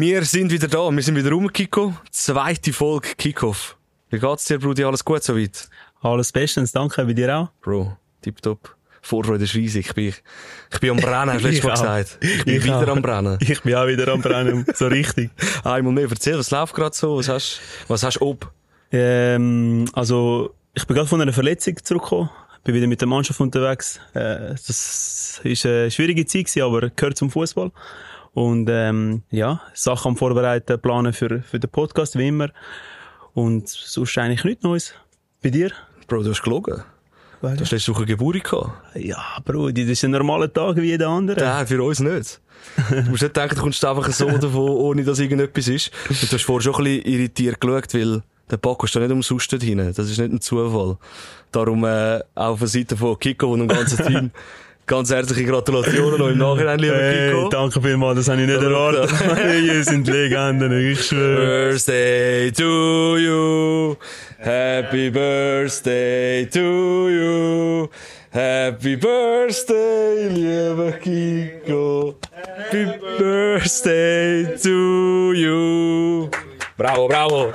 Wir sind wieder da, wir sind wieder rum, Kiko. Zweite Folge Kickoff. Wie geht's dir, Brudi? Alles gut soweit? Alles bestens, danke, bei dir auch? Bro, tipptopp. Vorfreude ist riesig. Ich bin, ich bin am Brennen, hast du letztes Mal gesagt. Ich bin ich wieder auch. am Brennen. Ich bin auch wieder am Brennen, so richtig. Einmal mehr, erzähl, was läuft gerade so? Was hast, was hast du ob? Ähm, also, ich bin gerade von einer Verletzung zurückgekommen. Bin wieder mit der Mannschaft unterwegs. Äh, das ist eine schwierige Zeit gewesen, aber gehört zum Fußball. Und ähm, ja, Sachen am Vorbereiten, planen für, für den Podcast, wie immer. Und sonst eigentlich nichts Neues. Bei dir? Bro, du hast gelogen. Du hast letzte Woche Geburt gehabt. Ja, Bro, das ist ein normaler Tag wie jeder andere. Nein, für uns nicht. du musst nicht denken, du kommst einfach so davon, ohne dass irgendetwas ist. Und du hast vorher schon ein bisschen irritiert geschaut, weil der Paco ist da nicht umsonst dort hinein. Das ist nicht ein Zufall. Darum, äh, auch auf der Seite von Kiko und dem ganzen Team Ganz herzliche Gratulationen noch im Nachhinein, lieber hey, Kiko. Danke vielmals, das habe ich nicht erwartet. Ihr sind Legenden, ich schwöre. Birthday to you. Happy birthday to you. Happy birthday, lieber Kiko. Happy birthday to you. Bravo, bravo.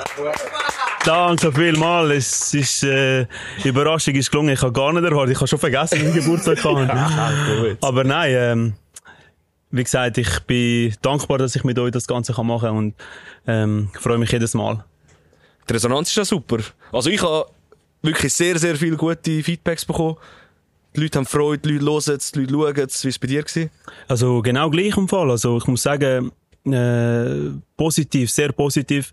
Danke vielmals. Es ist, äh, Überraschung ist gelungen. Ich habe gar nicht erwartet. Ich habe schon vergessen, wie ich Geburtstag hatte. Aber nein, ähm, wie gesagt, ich bin dankbar, dass ich mit euch das Ganze machen kann und ähm, freue mich jedes Mal. Die Resonanz ist ja super. Also ich habe wirklich sehr, sehr viele gute Feedbacks bekommen. Die Leute haben Freude, die Leute hören es, die Leute schauen es. Wie war es bei dir? Gewesen? Also genau gleich im Fall. Also ich muss sagen, äh, positiv, sehr positiv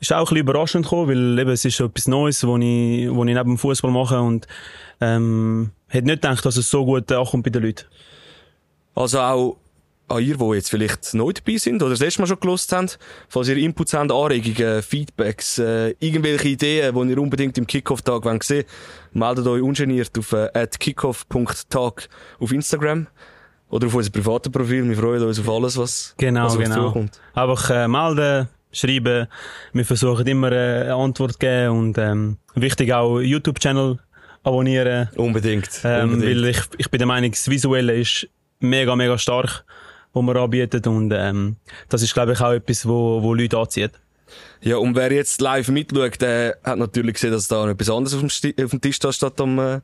ist auch ein bisschen überraschend gekommen, weil eben, es ist etwas Neues, wo ich, wo ich neben dem Fußball mache und ähm, hätte nicht gedacht, dass es so gut ankommt bei den Leuten. Also auch an ihr, die jetzt vielleicht neu dabei sind oder das erste Mal schon gelost haben, falls ihr Inputs habt, Anregungen, Feedbacks, äh, irgendwelche Ideen, die ihr unbedingt im Kickoff-Tag sehen wollt, meldet euch ungeniert auf äh, kickoff.tag auf Instagram. Oder auf unser privaten Profil. Wir freuen uns auf alles, was, genau, was auf genau. zukommt. Einfach äh, melden, schreiben. Wir versuchen immer äh, eine Antwort zu geben und ähm, wichtig auch YouTube-Channel abonnieren. Unbedingt. Ähm, unbedingt. Weil ich, ich bin der Meinung, das Visuelle ist mega, mega stark, was man anbietet und ähm, das ist glaube ich auch etwas, wo, wo Leute anzieht. Ja, und wer jetzt live mitschaut, der hat natürlich gesehen, dass da noch etwas anderes auf dem, Sti auf dem Tisch da statt am äh,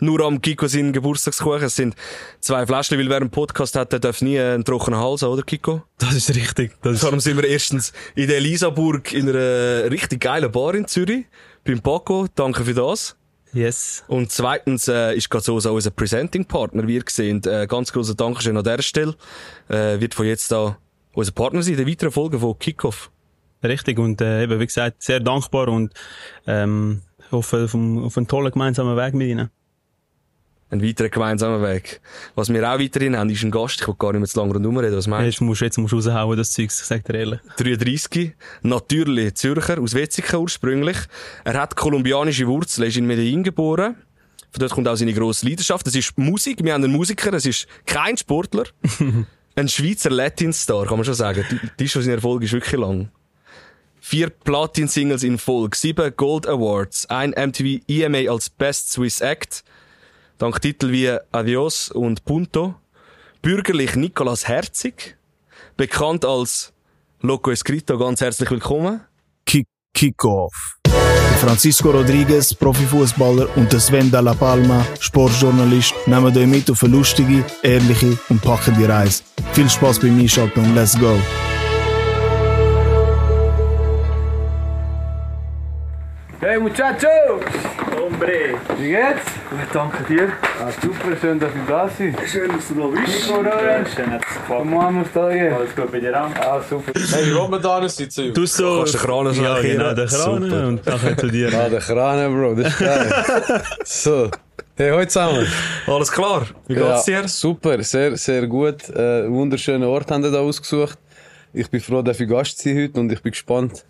nur am Kiko seinen Geburtstagskuchen. Es sind zwei Flaschen, weil wer einen Podcast hat, der darf nie einen trockenen Hals haben, oder Kiko? Das ist richtig. Das ist Darum sind wir erstens in der Elisaburg in einer richtig geilen Bar in Zürich. Beim Paco. Danke für das. Yes. Und zweitens äh, ist gerade so unser Presenting-Partner, wie ihr seht. Äh, ganz großer Dankeschön an dieser Stelle. Äh, wird von jetzt an unser Partner sein, in der weiteren Folge von Kickoff. Richtig. Und äh, eben, wie gesagt, sehr dankbar und ähm, hoffe auf, einen, auf einen tollen gemeinsamen Weg mit Ihnen. Ein weiterer gemeinsamer Weg. Was wir auch weiterhin haben, ist ein Gast. Ich will gar nicht mehr zu lange rundherum reden. Was meinst du? Jetzt musst, jetzt musst du raushauen, das Zeug, sag dir ehrlich. 33. Natürlich Zürcher, aus Wetzikon ursprünglich. Er hat kolumbianische Wurzeln, ist in Medellin geboren. Von dort kommt auch seine grosse Leidenschaft. Das ist Musik. Wir haben einen Musiker, es ist kein Sportler. ein Schweizer Latin-Star, kann man schon sagen. Die ist schon sein Erfolg ist wirklich lang. Vier Platin-Singles in Folge, sieben Gold Awards, ein MTV EMA als Best Swiss Act, dank Titel wie Adios und Punto. Bürgerlich Nicolas Herzig, bekannt als Loco Escrito, ganz herzlich willkommen. Kick, Kick-Off. Francisco Rodriguez, Profifußballer und Sven Dalla Palma, Sportjournalist, nehmen euch mit auf eine lustige, ehrliche und packende Reise. Viel Spaß beim Einschalten und let's go! Hey Muchachos! Hombre! Wie geht's? Gut, danke dir. Ah, super, schön, dass du da bist. Schön, dass du da bist. Nico du an, musst da gehen. Alles gut bei dir auch? Ah, super. Hey, Ramadan ist jetzt Du so... kannst den Kran so Ja, genau, den Kran Super. und nachher zu dir. Ah, der Krane, Bro, das ist geil. so. Hey, heute zusammen. Alles klar? Wie geht's dir? super, sehr, sehr gut. Äh, wunderschönen Ort haben wir da ausgesucht. Ich bin froh, dass ich Gast sein heute und ich bin gespannt,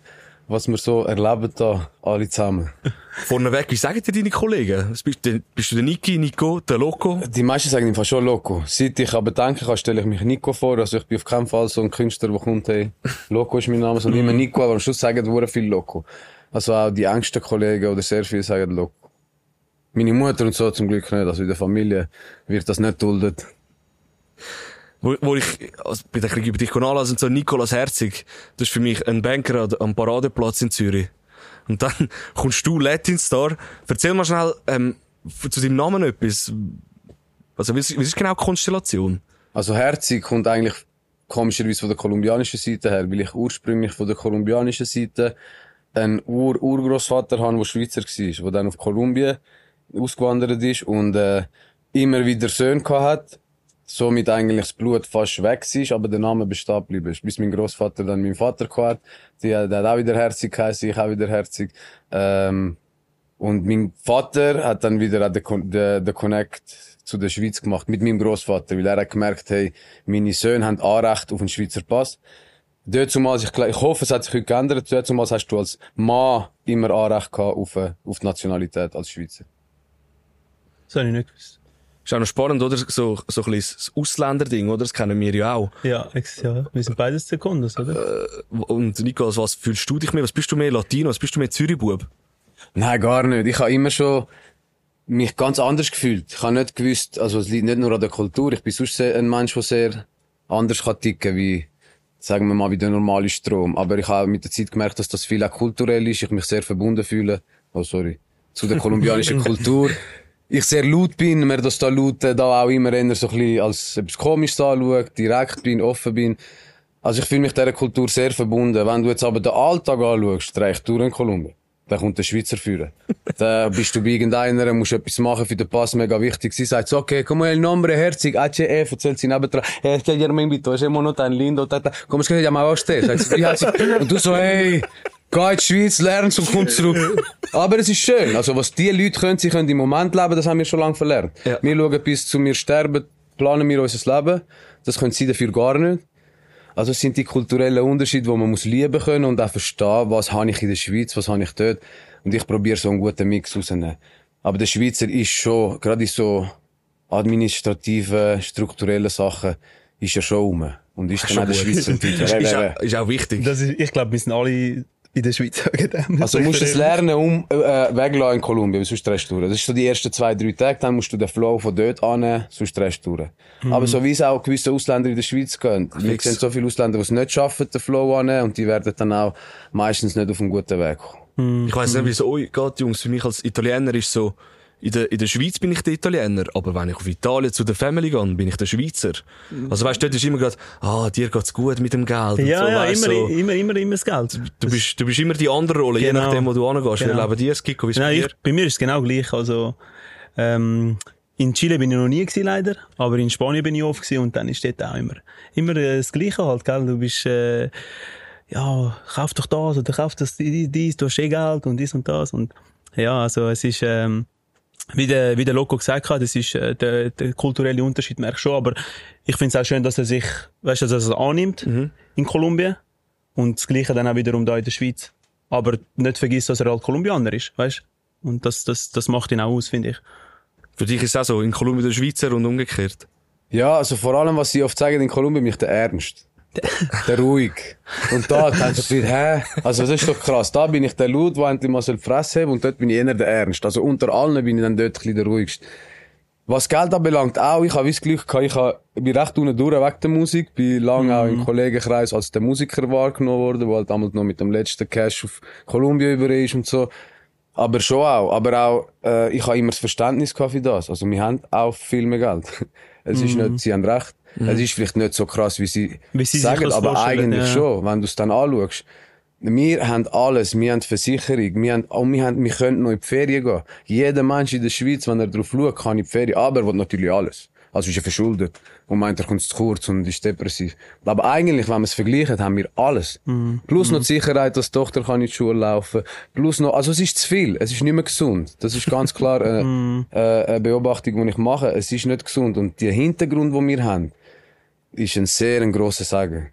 was wir so erleben da alle zusammen. Vorneweg, wie sagen dir deine Kollegen? Bist du, bist du der Niki, Nico, der Loco? Die meisten sagen einfach schon Loco. Seit ich aber denken kann, stelle ich mich Nico vor. Also ich bin auf keinen Fall so ein Künstler, der kommt, hey, Loco ist mein Name, sondern immer Nico, aber am Schluss sagen die viel Loco. Also auch die engsten Kollegen oder sehr viele sagen Loco. Meine Mutter und so zum Glück nicht. Also in der Familie wird das nicht duldet. Wo, wo ich, also bei der über dich anlassen, so Nicolas Herzig, das ist für mich ein Banker am- Paradeplatz in Zürich. Und dann kommst du Latin Star. Erzähl mal schnell, ähm, zu deinem Namen etwas. Also, ist, wie ist genau die Konstellation? Also Herzig kommt eigentlich komischerweise von der kolumbianischen Seite her, weil ich ursprünglich von der kolumbianischen Seite einen Ur Urgroßvater habe, der Schweizer war, der dann auf Kolumbien ausgewandert ist und äh, immer wieder Söhne gehabt hat, somit eigentlich das Blut fast weg ist, aber der Name bestehen geblieben ist. Bis mein Großvater dann meinen Vater gehabt hat, der, hat auch wieder Herzig geheißen, ich auch wieder Herzig. Ähm, und mein Vater hat dann wieder den, den, Connect zu der Schweiz gemacht mit meinem Großvater, weil er hat gemerkt, hey, meine Söhne haben Anrecht auf einen Schweizer Pass. Dort zumal, ich, ich hoffe, es hat sich heute geändert, dort zumal hast du als Mann immer Anrecht gehabt auf, äh, auf die Nationalität als Schweizer. Das habe ich nicht gewusst. Ist auch noch spannend, oder? So, so ein bisschen das Ausländerding, oder? Das kennen wir ja auch. Ja, ex ja. Wir sind beides Sekundas, oder? Und Nicolas, was fühlst du dich mehr? Was bist du mehr Latino? Was bist du mehr Zürichbub? Nein, gar nicht. Ich habe immer schon mich ganz anders gefühlt. Ich habe nicht gewusst, also es liegt nicht nur an der Kultur. Ich bin sonst ein Mensch, der sehr anders kann ticken wie, sagen wir mal, wie der normale Strom. Aber ich habe mit der Zeit gemerkt, dass das viel auch kulturell ist. Ich mich sehr verbunden fühle. Oh, sorry. Zu der kolumbianischen Kultur. Ich sehr laut bin, mir das da laut äh, da auch immer eher so ein bisschen als etwas Komisches anschaut, direkt bin, offen bin. Also ich fühle mich dieser Kultur sehr verbunden. Wenn du jetzt aber den Alltag anschaust, reicht durch in Kolumbien. Da kommt der Schweizer führen. Da bist du bei irgendeiner, musst etwas machen für den Pass, mega wichtig. Sie sagt so, okay, como el nombre, herzig, HF, erzählt sie nebendran, este ayer me invitó, ese mono tan lindo, ta, ta. Como es que se llamaba usted? Sagt sie? Und du so, hey, geh in die Schweiz, lern's und komm zurück. Aber es ist schön. Also, was die Leute können, sie können im Moment leben, das haben wir schon lange verlernt. Ja. Wir schauen bis zu mir sterben, planen wir unser Leben. Das können sie dafür gar nicht. Also es sind die kulturellen Unterschiede, die man muss lieben können und auch verstehen, was habe ich in der Schweiz, was habe ich dort. Und ich probiere so einen guten Mix rauszunehmen. Aber der Schweizer ist schon, gerade in so administrativen, strukturellen Sachen, ist er schon rum. Und ist dann auch der Schweizer Typ. ist, auch, ist auch wichtig. Das ist, ich glaube, wir sind alle in der Schweiz wegen dem. Also du musst es lernen, um, äh, weglassen in Kolumbien, sonst drehst du durch. Das ist so die ersten zwei, drei Tage, dann musst du den Flow von dort annehmen, sonst drehst du durch. Aber so wie es auch gewisse Ausländer in der Schweiz gehen. Wir sehen so viele Ausländer, die es nicht schaffen, den Flow annehmen, und die werden dann auch meistens nicht auf einen guten Weg kommen. Ich weiss nicht, wie es euch geht, Jungs. Für mich als Italiener ist so, in der, in der Schweiz bin ich der Italiener, aber wenn ich auf Italien zu der Family gehe, bin ich der Schweizer. Also weißt du, dort ist immer gerade, ah, dir geht's gut mit dem Geld. und Ja, so, ja, weisst, immer, so. immer, immer, immer das Geld. Du bist, du bist immer die andere Rolle, je Genau. nachdem, wo du hingehst. Genau. Wie leben es, Kiko, wie Nein, dir? ich, bei mir ist es genau gleich. Also, ähm, in Chile bin ich noch nie gewesen, leider. Aber in Spanien bin ich oft gewesen und dann ist dort auch immer, immer äh, das Gleiche halt, gell? Du bist, äh, ja, kauf doch das oder kauf das, dies, du hast eh Geld und dies und das und, ja, also es ist, ähm, wie der, wie der Loco gesagt hat, das ist, äh, der, der kulturelle Unterschied merkst du schon, aber ich finde es auch schön, dass er sich, weißt du, dass er es annimmt in Kolumbien und das Gleiche dann auch wiederum da in der Schweiz. Aber nicht vergiss, dass er halt Kolumbianer ist, weißt Und das, das, das macht ihn auch aus, finde ich. Für dich ist es auch so, in Kolumbien der Schweizer und umgekehrt. Ja, also vor allem, was sie oft sagen in Kolumbien, bin ich der Ernst. Der ruhig. Und da denkst du dir, hä? Also das ist doch krass. Da bin ich der Laut, der endlich mal so die Fresse haben und dort bin ich eher der Ernst. Also unter allen bin ich dann dort ein der ruhigste. Was Geld anbelangt, auch, ich habe das Glück gehabt, ich habe, bin recht unten durch wegen der Musik, bin lange auch im Kollegenkreis als der Musiker wahrgenommen worden, der halt damals noch mit dem letzten Cash auf Kolumbien über ist und so. Aber schon auch. Aber auch, äh, ich habe immer das Verständnis gehabt für das. Also, wir haben auch viel mehr Geld. Es ist nicht, sie haben recht. Es ist vielleicht nicht so krass, wie sie, Wie sie sagen, das aber eigentlich ja. schon, wenn du es dann anschaust. Wir haben alles. Wir haben Versicherung. Wir haben, und wir haben, wir können noch in die Ferien gehen. Jeder Mensch in der Schweiz, wenn er drauf schaut, kann in die Ferien. Aber er will natürlich alles. Also ist er verschuldet. Und meint, er kommt zu kurz und ist depressiv. Aber eigentlich, wenn wir es vergleichen, haben wir alles. Plus noch die Sicherheit, dass die Tochter kann in die Schule laufen. Plus noch, also es ist zu viel. Es ist nicht mehr gesund. Das ist ganz klar äh, äh, eine Beobachtung, die ich mache. Es ist nicht gesund. Und der Hintergrund, den wir haben, ist ein sehr ein grosser Segen.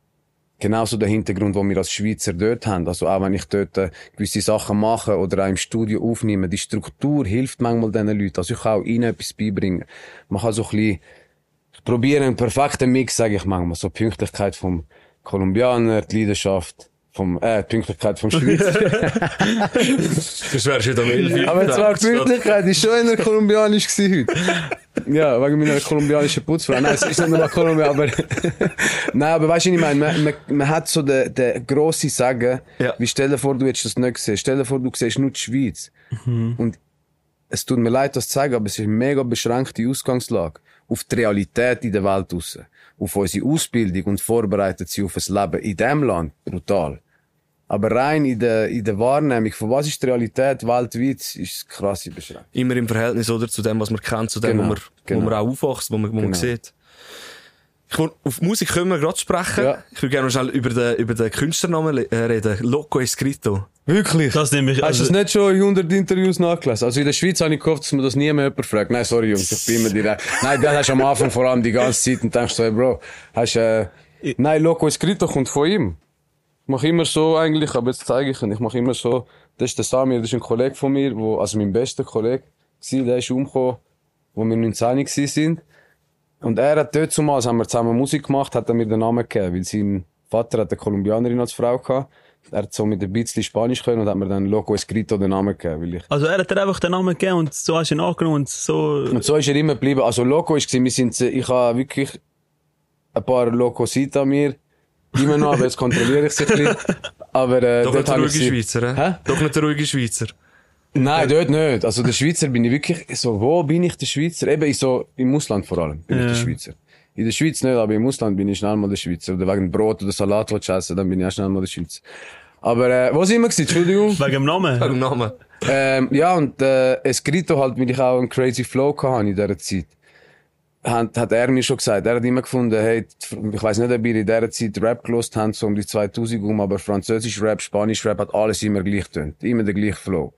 Genauso der Hintergrund, den wir als Schweizer dort haben. Also auch wenn ich dort äh, gewisse Sachen mache oder auch im Studio aufnehme, die Struktur hilft manchmal diesen Leuten. Also ich kann auch ihnen etwas beibringen. Man kann so ein bisschen, ich probiere einen perfekten Mix, sage ich manchmal. So Pünktlichkeit vom Kolumbianer, die Leidenschaft vom, äh, die Pünktlichkeit vom Schweizer. Das wärst du wieder am 11 Aber zwar die Pünktlichkeit ist schon der kolumbianisch gewesen heute. Ja, wegen meiner kolumbianischen Putzfrau. Nein, es ist nicht nur Kolumbien, aber, nein, aber weißt du, ich meine, man, man, man hat so den, den grossen Sagen, Ja. wie stell dir vor, du hättest das nicht gesehen. Stell dir vor, du siehst nur die Schweiz. Mhm. Und es tut mir leid, das zu sagen, aber es ist eine mega beschränkte Ausgangslage. Auf die Realität in der Welt raus. Auf unsere Ausbildung und vorbereitet sie auf ein Leben in diesem Land. Brutal. Aber rein in der, in der Wahrnehmung, von was ist die Realität weltweit, ist es krass beschränkt. Immer im Verhältnis, oder? Zu dem, was man kennt, zu dem, Genau, wo, man, genau. wo man auch aufwächst, wo man, wo man Genau. sieht. Ich will, auf Musik können wir gerade sprechen. Ja. Ich würde gerne noch schnell über den, über den Künstlernamen le- äh, reden. Loco Escrito. Wirklich? Das nehme ich, Hast du also, das nicht schon in 100 Interviews nachgelesen? Also in der Schweiz habe ich gehofft, dass mir das nie mehr jemand fragt. Nein, sorry Jungs, ich bin immer direkt. Nein, das hast du am Anfang vor allem die ganze Zeit und denkst so, hey Bro, hast äh, Nein, Loco Escrito kommt von ihm. Ich mache immer so eigentlich, aber jetzt zeige ich ihn. Ich mache immer so, das ist der Samir, das ist ein Kollege von mir, wo, also mein bester Kollege war, der ist umgekommen, wo wir 19 gewesen sind. Und er hat dort zumal, haben wir zusammen Musik gemacht, hat er mir den Namen gegeben, weil sein Vater hat eine Kolumbianerin als Frau gehabt. Er hat so mit ein bisschen Spanisch können und hat mir dann Loco Escrito den Namen gegeben, weil ich also er hat dir einfach den Namen gegeben und so hast du ihn angenommen und so. Und so ist er immer geblieben. Also Loco gewesen, wir sind, ich habe wirklich ein paar Locos an mir. Immer noch, aber jetzt kontrolliere ich sie ein bisschen. Aber, äh, Doch nicht der ruhige Schweizer, hä? Doch nicht der ruhige Schweizer. Nein, dort nicht. Also der Schweizer bin ich wirklich so, wo bin ich der Schweizer? Eben, ich so, im Ausland vor allem bin ich der Schweizer. In der Schweiz nicht, aber im Ausland bin ich schnell mal der Schweizer. Oder wegen Brot oder Salat, was ich esse, dann bin ich auch schnell mal der Schweizer. Aber, äh, wo sind wir gewesen? Entschuldigung. Wegen dem Namen. Wegen dem Namen. Ähm, ja, und äh, Escrito halt, weil ich auch einen crazy Flow hatte in dieser Zeit. Hat, hat er mir schon gesagt. Er hat immer gefunden, hey, ich weiß nicht, ob ihr in dieser Zeit Rap gelost habt, so um die 2000 um, aber Französisch Rap, Spanisch Rap hat alles immer gleich tönt. Immer der gleiche Flow.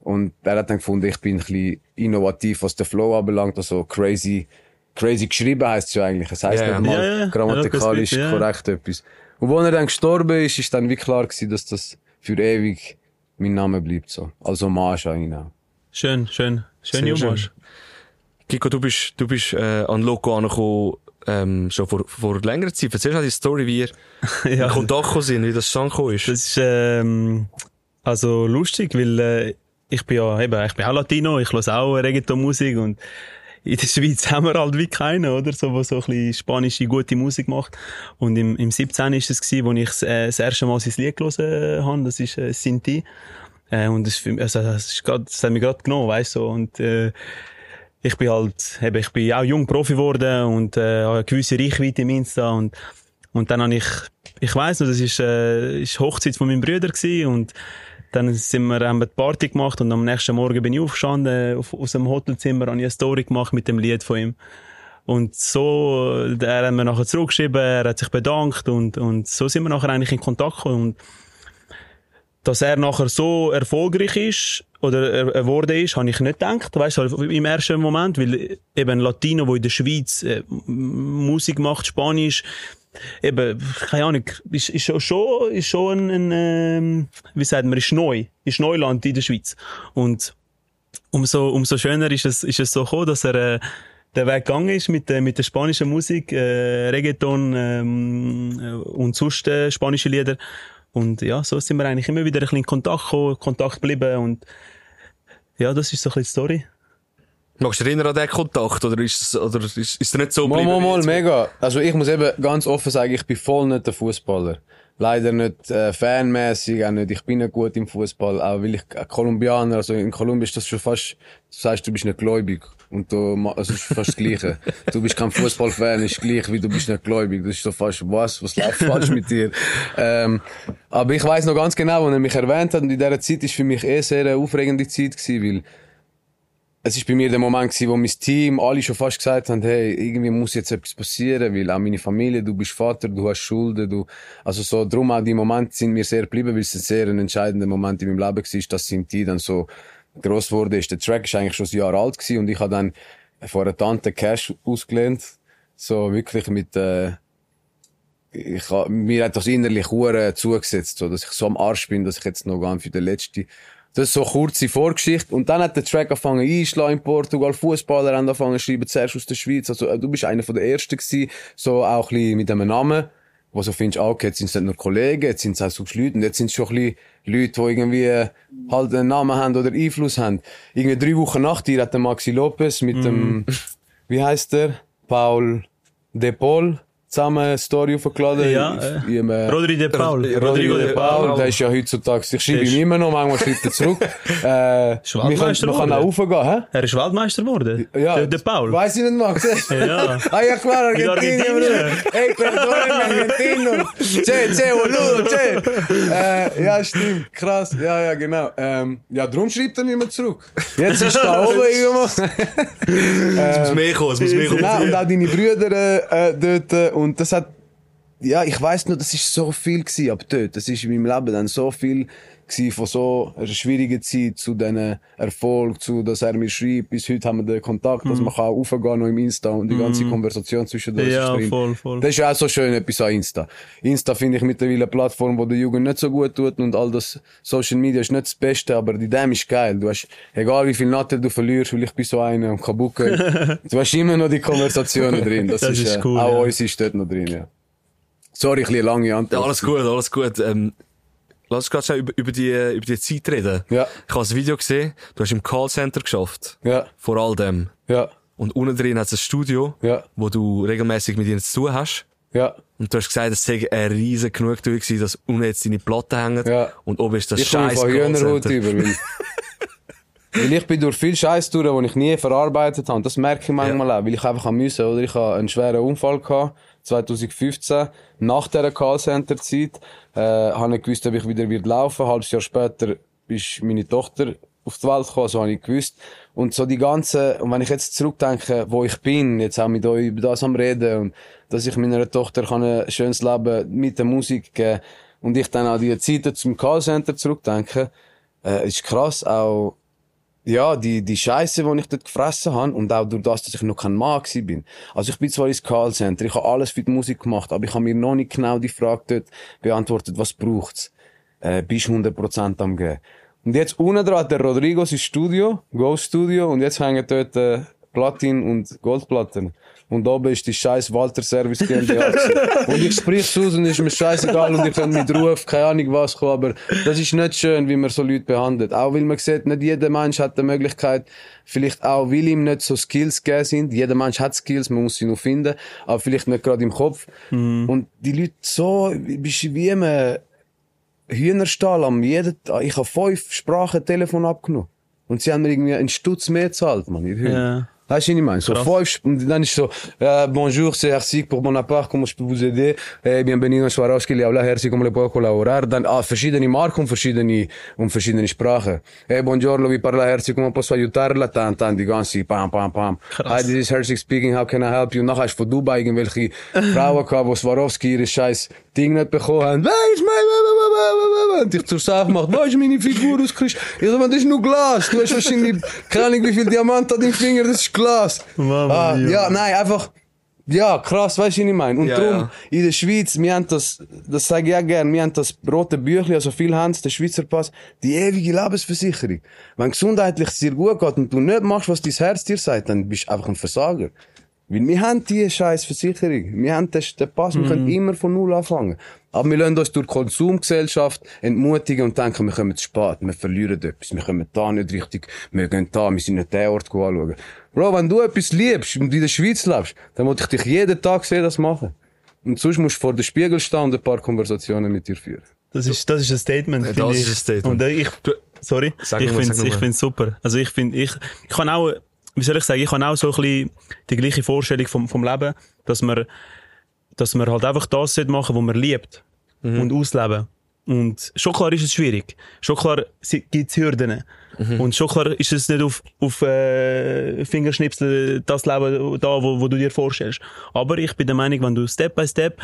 Und er hat dann gefunden, ich bin ein bisschen innovativ, was den Flow anbelangt, also crazy, crazy geschrieben heisst es ja eigentlich. Es heisst Ja, ja. nicht mal Ja, grammatikalisch korrekt etwas. Und wo er dann gestorben ist, ist dann wie klar gewesen, dass das für ewig mein Name bleibt, so. Also Marsch an ihn auch. Schön, schön. Schön, Sehr Jomarsch. Kiko, du bist, du bist äh, an Loco angekommen, ähm, schon vor, vor längerer Zeit. Erzähl mal die Story, wie ihr in Ja. Kontakt gekommen sind, wie das schon gekommen ist. Das ist ähm, also lustig, weil äh, ich bin ja eben, ich bin auch Latino, ich höre auch Reggaeton-Musik und in der Schweiz haben wir halt wie keinen, oder? So, der so ein bisschen spanische, gute Musik macht. Und im, im 17. ist es gewesen, wo ich äh, das erste Mal sein Lied gelesen habe, das ist äh, Sinti. Äh, und das, für also, das, ist grad, das hat mich gerade genommen, weißt du, so. und äh, ich bin halt, eben, ich bin auch jung Profi geworden und äh, habe eine gewisse Reichweite im Insta und und dann habe ich, ich weiss noch, das ist, äh, ist Hochzeit von meinem Bruder gewesen und dann sind wir, haben wir die Party gemacht und am nächsten Morgen bin ich aufgestanden, auf, aus dem Hotelzimmer, habe ich eine Story gemacht mit dem Lied von ihm. Und so, äh, er hat mir nachher zurückgeschrieben, er hat sich bedankt und, und so sind wir nachher eigentlich in Kontakt gekommen. Und dass er nachher so erfolgreich ist oder er geworden ist, habe ich nicht gedacht, weißt du, im ersten Moment, weil eben Latino, der in der Schweiz äh, Musik macht, Spanisch, eben, keine Ahnung, ist, ist schon- ist schon ein, ein ähm, wie sagt man, ist neu, ist Neuland in der Schweiz. Und umso, umso schöner ist es, ist es so gekommen, dass er, äh, der Weg gegangen ist mit, der mit der spanischen Musik, äh, Reggaeton ähm, äh, und sonst äh, spanische Lieder. Und ja, so sind wir eigentlich immer wieder ein bisschen in Kontakt gekommen, Kontakt geblieben und ja, das ist so ein bisschen die Story. Magst du dich erinnern an den Kontakt? Oder ist es, oder ist, ist es nicht so Mal, geblieben mal, mal, mega. Also ich muss eben ganz offen sagen, ich bin voll nicht der Fußballer. Leider nicht äh, fanmäßig, auch nicht. Ich bin nicht gut im Fußball, auch weil ich Kolumbianer, also in Kolumbien ist das schon fast, du sagst, du bist nicht gläubig. Und du, also ist fast das Gleiche. Du bist kein Fußballfan, ist gleich wie du bist nicht gläubig. Das ist so fast, was, was läuft falsch mit dir? Ähm, aber ich weiß noch ganz genau, als er mich erwähnt hat, und in dieser Zeit ist für mich eh sehr eine aufregende Zeit gewesen, weil es ist bei mir der Moment gewesen, wo mein Team alle schon fast gesagt haben, hey, irgendwie muss jetzt etwas passieren, weil auch meine Familie, du bist Vater, du hast Schulden, du, also so, drum auch die Momente sind mir sehr geblieben, weil es ein sehr entscheidender Moment in meinem Leben war, dass Sinti dann so gross wurde ist. Der Track ist eigentlich schon ein Jahr alt gewesen und ich habe dann vor einer Tante Cash ausgelehnt, so wirklich mit, äh, ich ha, mir hat das innerlich hure zugesetzt, so, dass ich so am Arsch bin, dass ich jetzt noch gar nicht für den letzten das ist so eine kurze Vorgeschichte. Und dann hat der Track angefangen einschlagen in Portugal. Fußballer haben angefangen zu schreiben, zuerst aus der Schweiz. Also, äh, du bist einer von der Ersten gewesen. So auch ein bisschen mit einem Namen. Wo so findest, ah, okay, jetzt sind es nicht nur Kollegen, jetzt sind es auch so Leute. Und jetzt sind es schon ein bisschen Leute, die irgendwie äh, halt einen Namen haben oder Einfluss haben. Irgendwie drei Wochen nach dir hat der Maxi Lopez mit dem, wie heißt der? Paul De Paul zusammen eine Story aufgeladen. Ja, Ich- ich, äh, Rodri de Paul. Rodrigo Rodrigo de de Paul. Paul. der ist ja heutzutage, ich schreibe ihm immer noch, manchmal schreibt er zurück. äh, Ist wir können, Weltmeister wir können auch raufgehen, hä? Er ist Weltmeister geworden. Ja, Der, der Paul. Weiß ich nicht du? Ja. Ah, ja, klar, In Argentinien, Argentinien. Ey, perdóname, Argentino. Che, che, boludo, che. Äh, ja, stimmt, krass. Ja, ja, genau. Ähm, ja, darum schreibt er nicht mehr zurück. Jetzt ist da oben irgendwo. Es muss mehr kommen, es muss mehr kommen. Nein, und auch deine Brüder äh, äh, dort. Und das hat, ja, ich weiss nur, das ist so viel gewesen, ab dort. Das ist in meinem Leben dann so viel gewesen, von so einer schwierigen Zeit zu diesen Erfolg, zu, dass er mir schreibt. Bis heute haben wir den Kontakt, dass man kann aufgehen noch im Insta und die ganze Konversation zwischen uns Ja, drin. voll, voll. Das ist ja auch so schön etwas an Insta. Insta finde ich mittlerweile eine Plattform, wo der Jugend nicht so gut tut und all das Social Media ist nicht das Beste, aber die dem ist geil. Du hast, egal wie viel Nattel du verlierst, weil ich bin so einer und Kabuke, du hast immer noch die Konversationen drin. Das, Das ist, ist äh, cool, Auch ja. uns ist dort noch drin, ja. Sorry, ein bisschen lange Antwort. Ja, alles gut, alles gut. Ähm, lass uns gerade schnell über, über, die, über die Zeit reden. Ja. Ich habe ein Video gesehen, du hast im Callcenter geschafft. Ja, Vor all dem. ja, Und unten drin hat es ein Studio, Ja. wo du regelmäßig mit ihnen zu tun hast. ja. Und du hast gesagt, es sei eine riesen Genugtuung gewesen, dass unten jetzt deine Platten hängen. Ja. Und oben ist das Ich scheiß Callcenter. über. Weil, weil ich bin durch viel Scheiß durch, den ich nie verarbeitet habe. Das merke ich manchmal auch, weil ich einfach am müssen, oder? Ich habe einen schweren Unfall gehabt, 2015. Nach dieser Callcenter-Zeit, äh, habe ich gewusst, ob ich wieder wird laufen. Ein halbes Jahr später ist meine Tochter auf die Welt gekommen, so habe ich gewusst. Und so die ganze, und wenn ich jetzt zurückdenke, wo ich bin, jetzt auch mit euch über das am Reden, und dass ich meiner Tochter kann ein schönes Leben mit der Musik geben und ich dann an die Zeiten zum Callcenter zurückdenke, äh, ist krass, auch, ja, die, die Scheiße, die ich dort gefressen habe und auch durch das, dass ich noch kein Mann bin. Also ich bin zwar ins Callcenter, ich habe alles für die Musik gemacht, aber ich habe mir noch nicht genau die Frage dort beantwortet, was braucht's? Äh, bist 100% am geben. Und jetzt unten dran der Rodrigo sein Studio, Go Studio, und jetzt hängen dort äh, Platin- und Goldplatten. Und oben ist die scheiß Walter Service GmbH. und ich sprich's aus und ist mir scheißegal und ich kann mit Ruf, keine Ahnung was kommen, aber das ist nicht schön, wie man so Leute behandelt. Auch weil man sieht, nicht jeder Mensch hat die Möglichkeit, vielleicht auch, weil ihm nicht so Skills gegeben sind. Jeder Mensch hat Skills, man muss sie noch finden, aber vielleicht nicht gerade im Kopf. Und die Leute so, bist wie im Hühnerstall am jeden Tag. Ich habe fünf Sprachen Telefon abgenommen. Und sie haben mir irgendwie einen Stutz mehr gezahlt, man, ihr Hühner. Weißt du, ich meine? So fünf, und dann ist so, äh, bonjour, c'est Herzi pour Bonaparte, comment je peux vous aider? Eh, bienvenido a Swarovski, le habla Herzi, como le puedo colaborar? Dann, ah, verschiedene Marken und verschiedene, und verschiedene Sprachen. Eh, buongiorno, vi parla Herzi, come posso aiutarla? Tan, tan, die ganze, pam, pam, pam. Hi, this is Herzi speaking, how can I help you? Nachher du von Dubai irgendwelche Frauen gehabt, die Swarovski ihre scheiß Ding nicht bekommen haben. Wer ist mein, und ich zur Sache gemacht, wo ist meine Figur ausgekriegt? Ich so, das ist nur Glas. Du hast wahrscheinlich, keine Ahnung, wie viel Diamant an deinem Finger, das ist Glas. Mama ah, mia. ja, nein, einfach, ja, krass, weißt du, was ich meine? Und Ja, darum, ja. in der Schweiz, wir haben das, das sage ich auch gerne, wir haben das rote Büchlein, also viel haben der Schweizer Pass, die ewige Lebensversicherung. Wenn gesundheitlich es dir gut geht und du nicht machst, was dein Herz dir sagt, dann bist du einfach ein Versager. Weil wir haben die scheiß Versicherung. Wir haben den, den Pass, wir können immer von Null anfangen. Aber wir lassen uns durch die Konsumgesellschaft entmutigen und denken, wir kommen zu spät, wir verlieren etwas, wir kommen da nicht richtig, wir gehen da, wir sind nicht den Ort anschauen. Bro, wenn du etwas liebst und in der Schweiz lebst, dann muss ich dich jeden Tag sehen, das machen. Und sonst musst du vor dem Spiegel stehen und ein paar Konversationen mit dir führen. Das ist, das ist ein Statement. Ja, das ich. ist ein Statement. Und ich, sorry, Sag ich finde find's super. Also ich finde, ich, ich kann auch, wie soll ich sagen, ich habe auch so ein bisschen die gleiche Vorstellung vom, vom Leben, dass man, dass man halt einfach das sollte machen, was man liebt. Mhm. Und ausleben. Und schon klar ist es schwierig. Schon klar gibt es Hürden. Mhm. Und schon klar ist es nicht auf, auf äh, Fingerschnipsel das Leben da, wo, wo du dir vorstellst. Aber ich bin der Meinung, wenn du Step by Step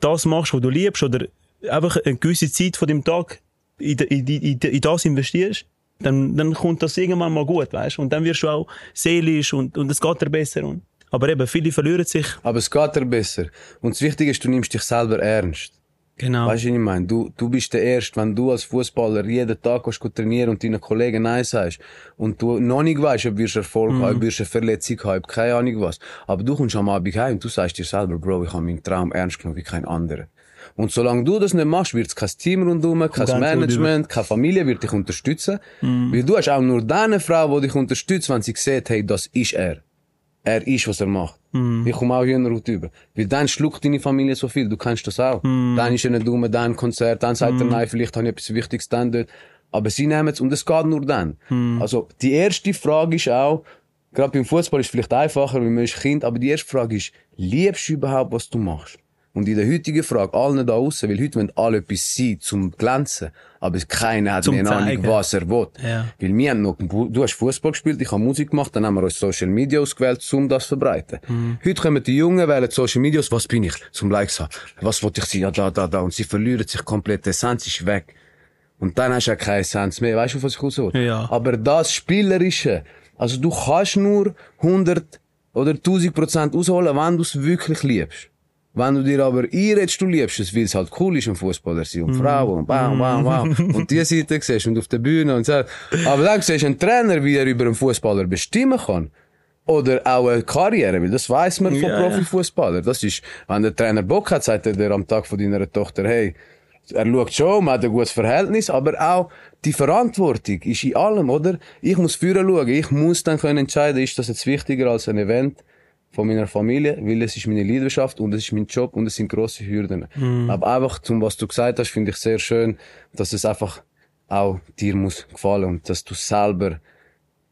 das machst, was du liebst, oder einfach eine gewisse Zeit von dem Tag in, in, in, in das investierst, dann, dann kommt das irgendwann mal gut, weißt Und dann wirst du auch seelisch und, und es geht dir besser. Und, aber eben, viele verlieren sich. Aber es geht dir besser. Und das Wichtige ist, du nimmst dich selber ernst. Genau. Weißt du, was ich meine? Du, du bist der Erste, wenn du als Fußballer jeden Tag go trainieren und deinen Kollegen Nein sagst und du noch nicht weißt, ob wirst Erfolg haben, ob wirst eine Verletzung haben, keine Ahnung was. Aber du kommst am Abend heim und du sagst dir selber, Bro, ich habe meinen Traum ernst genommen wie kein anderer. Und solange du das nicht machst, wird es kein Team rundherum, kein Management, keine Familie wird dich unterstützen. Weil du hast auch nur deine Frau, die dich unterstützt, wenn sie sieht, hey, das ist er. er ist, was er macht. Ich komme auch Hühnerhaut über. Weil dann schluckt deine Familie so viel, du kennst das auch. Dann ist er nicht dumm, dann Konzert, dann sagt er, nein, vielleicht habe ich etwas Wichtiges dann dort. Aber sie nehmen es, und es geht nur dann. Also, die erste Frage ist auch, gerade beim Fußball ist es vielleicht einfacher, weil man ist Kind, aber die erste Frage ist, liebst du überhaupt, was du machst? Und in der heutigen Frage, allen da außen, weil heute wollen alle etwas sein, zum glänzen, aber keiner hat Zum mehr Ahnung, was er will. Ja. Weil wir haben noch, du hast Fußball gespielt, ich habe Musik gemacht, dann haben wir uns Social Media ausgewählt, um das zu verbreiten. Mhm. Heute kommen die Jungen, wählen Social Media aus, was bin ich? Zum Likes haben. Was wollte ich sein? Ja, da, da, da. Und sie verlieren sich komplett, die Essenz ist weg. Und dann hast du ja keine Essenz mehr. Weißt du, was ich raus will? Ja. Aber das Spielerische, also du kannst nur 100 oder 1000 Prozent ausholen, wenn du es wirklich liebst. Wenn du dir aber einredest, du liebst es, weil es halt cool ist, ein Fußballer sein und Frauen und bam, bam, bam. und die Seite siehst und auf der Bühne und so. Aber dann siehst du einen Trainer, wie er über einen Fußballer bestimmen kann. Oder auch eine Karriere, weil das weiß man von ja. Profifußballer. Das ist, wenn der Trainer Bock hat, sagt er dir am Tag von deiner Tochter, hey, er schaut schon, man hat ein gutes Verhältnis, aber auch die Verantwortung ist in allem, oder? Ich muss führen schauen, ich muss dann können entscheiden, ist das jetzt wichtiger als ein Event von meiner Familie, weil es ist meine Leidenschaft und es ist mein Job und es sind grosse Hürden. Aber einfach, zum was du gesagt hast, finde ich sehr schön, dass es einfach auch dir muss gefallen und dass du selber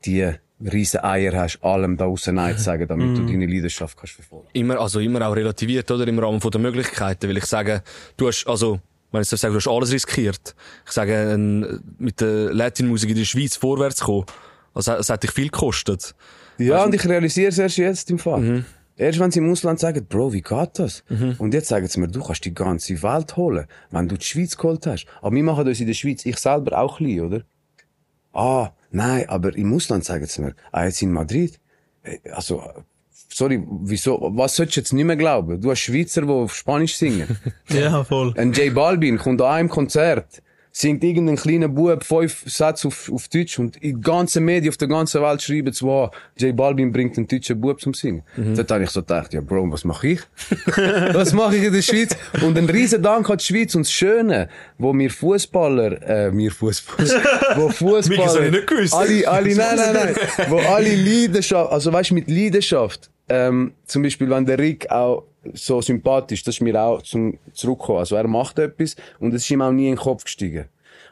die riesen Eier hast, allem da aussen Nein zu sagen, damit du deine Leidenschaft kannst verfolgen. immer, also immer auch relativiert, oder? Im Rahmen von der Möglichkeiten. Weil ich sage, du hast, also, wenn ich so sage, du hast alles riskiert. Ich sage, ein, mit der Latin-Musik in der Schweiz vorwärts kommen, also, es hat dich viel gekostet. Ja, und ich realisiere es erst jetzt im Fall. Erst wenn sie im Ausland sagen, Bro, wie geht das? Und jetzt sagen sie mir, du kannst die ganze Welt holen, wenn du die Schweiz geholt hast. Aber wir machen das in der Schweiz, ich selber auch klein, oder? Ah, nein, aber im Ausland sagen sie mir, ah, jetzt in Madrid. Äh, Also, sorry, wieso, was sollst du jetzt nicht mehr glauben? Du hast Schweizer, die auf Spanisch singen. Ja, voll. Ein J Balvin kommt an einem Konzert, singt irgendein kleiner Bub fünf Sätze auf, auf Deutsch und in ganzen Medien auf der ganzen Welt schreiben zwar, J Balvin bringt einen deutschen Bub zum Singen. Dort habe ich so gedacht, ja Bro, was mache ich? was mache ich in der Schweiz? Und ein riesen Dank an die Schweiz und das Schöne, wo wir Fußballer, äh, wir Fußballer, wo Fußballer, alle, alle, nein, nein, nein, wo alle Leidenschaft, also weißt du, mit Leidenschaft, ähm, zum Beispiel, wenn der Rick auch so sympathisch, das ist mir auch zum Zurückkommen. Also er macht etwas und es ist ihm auch nie in den Kopf gestiegen.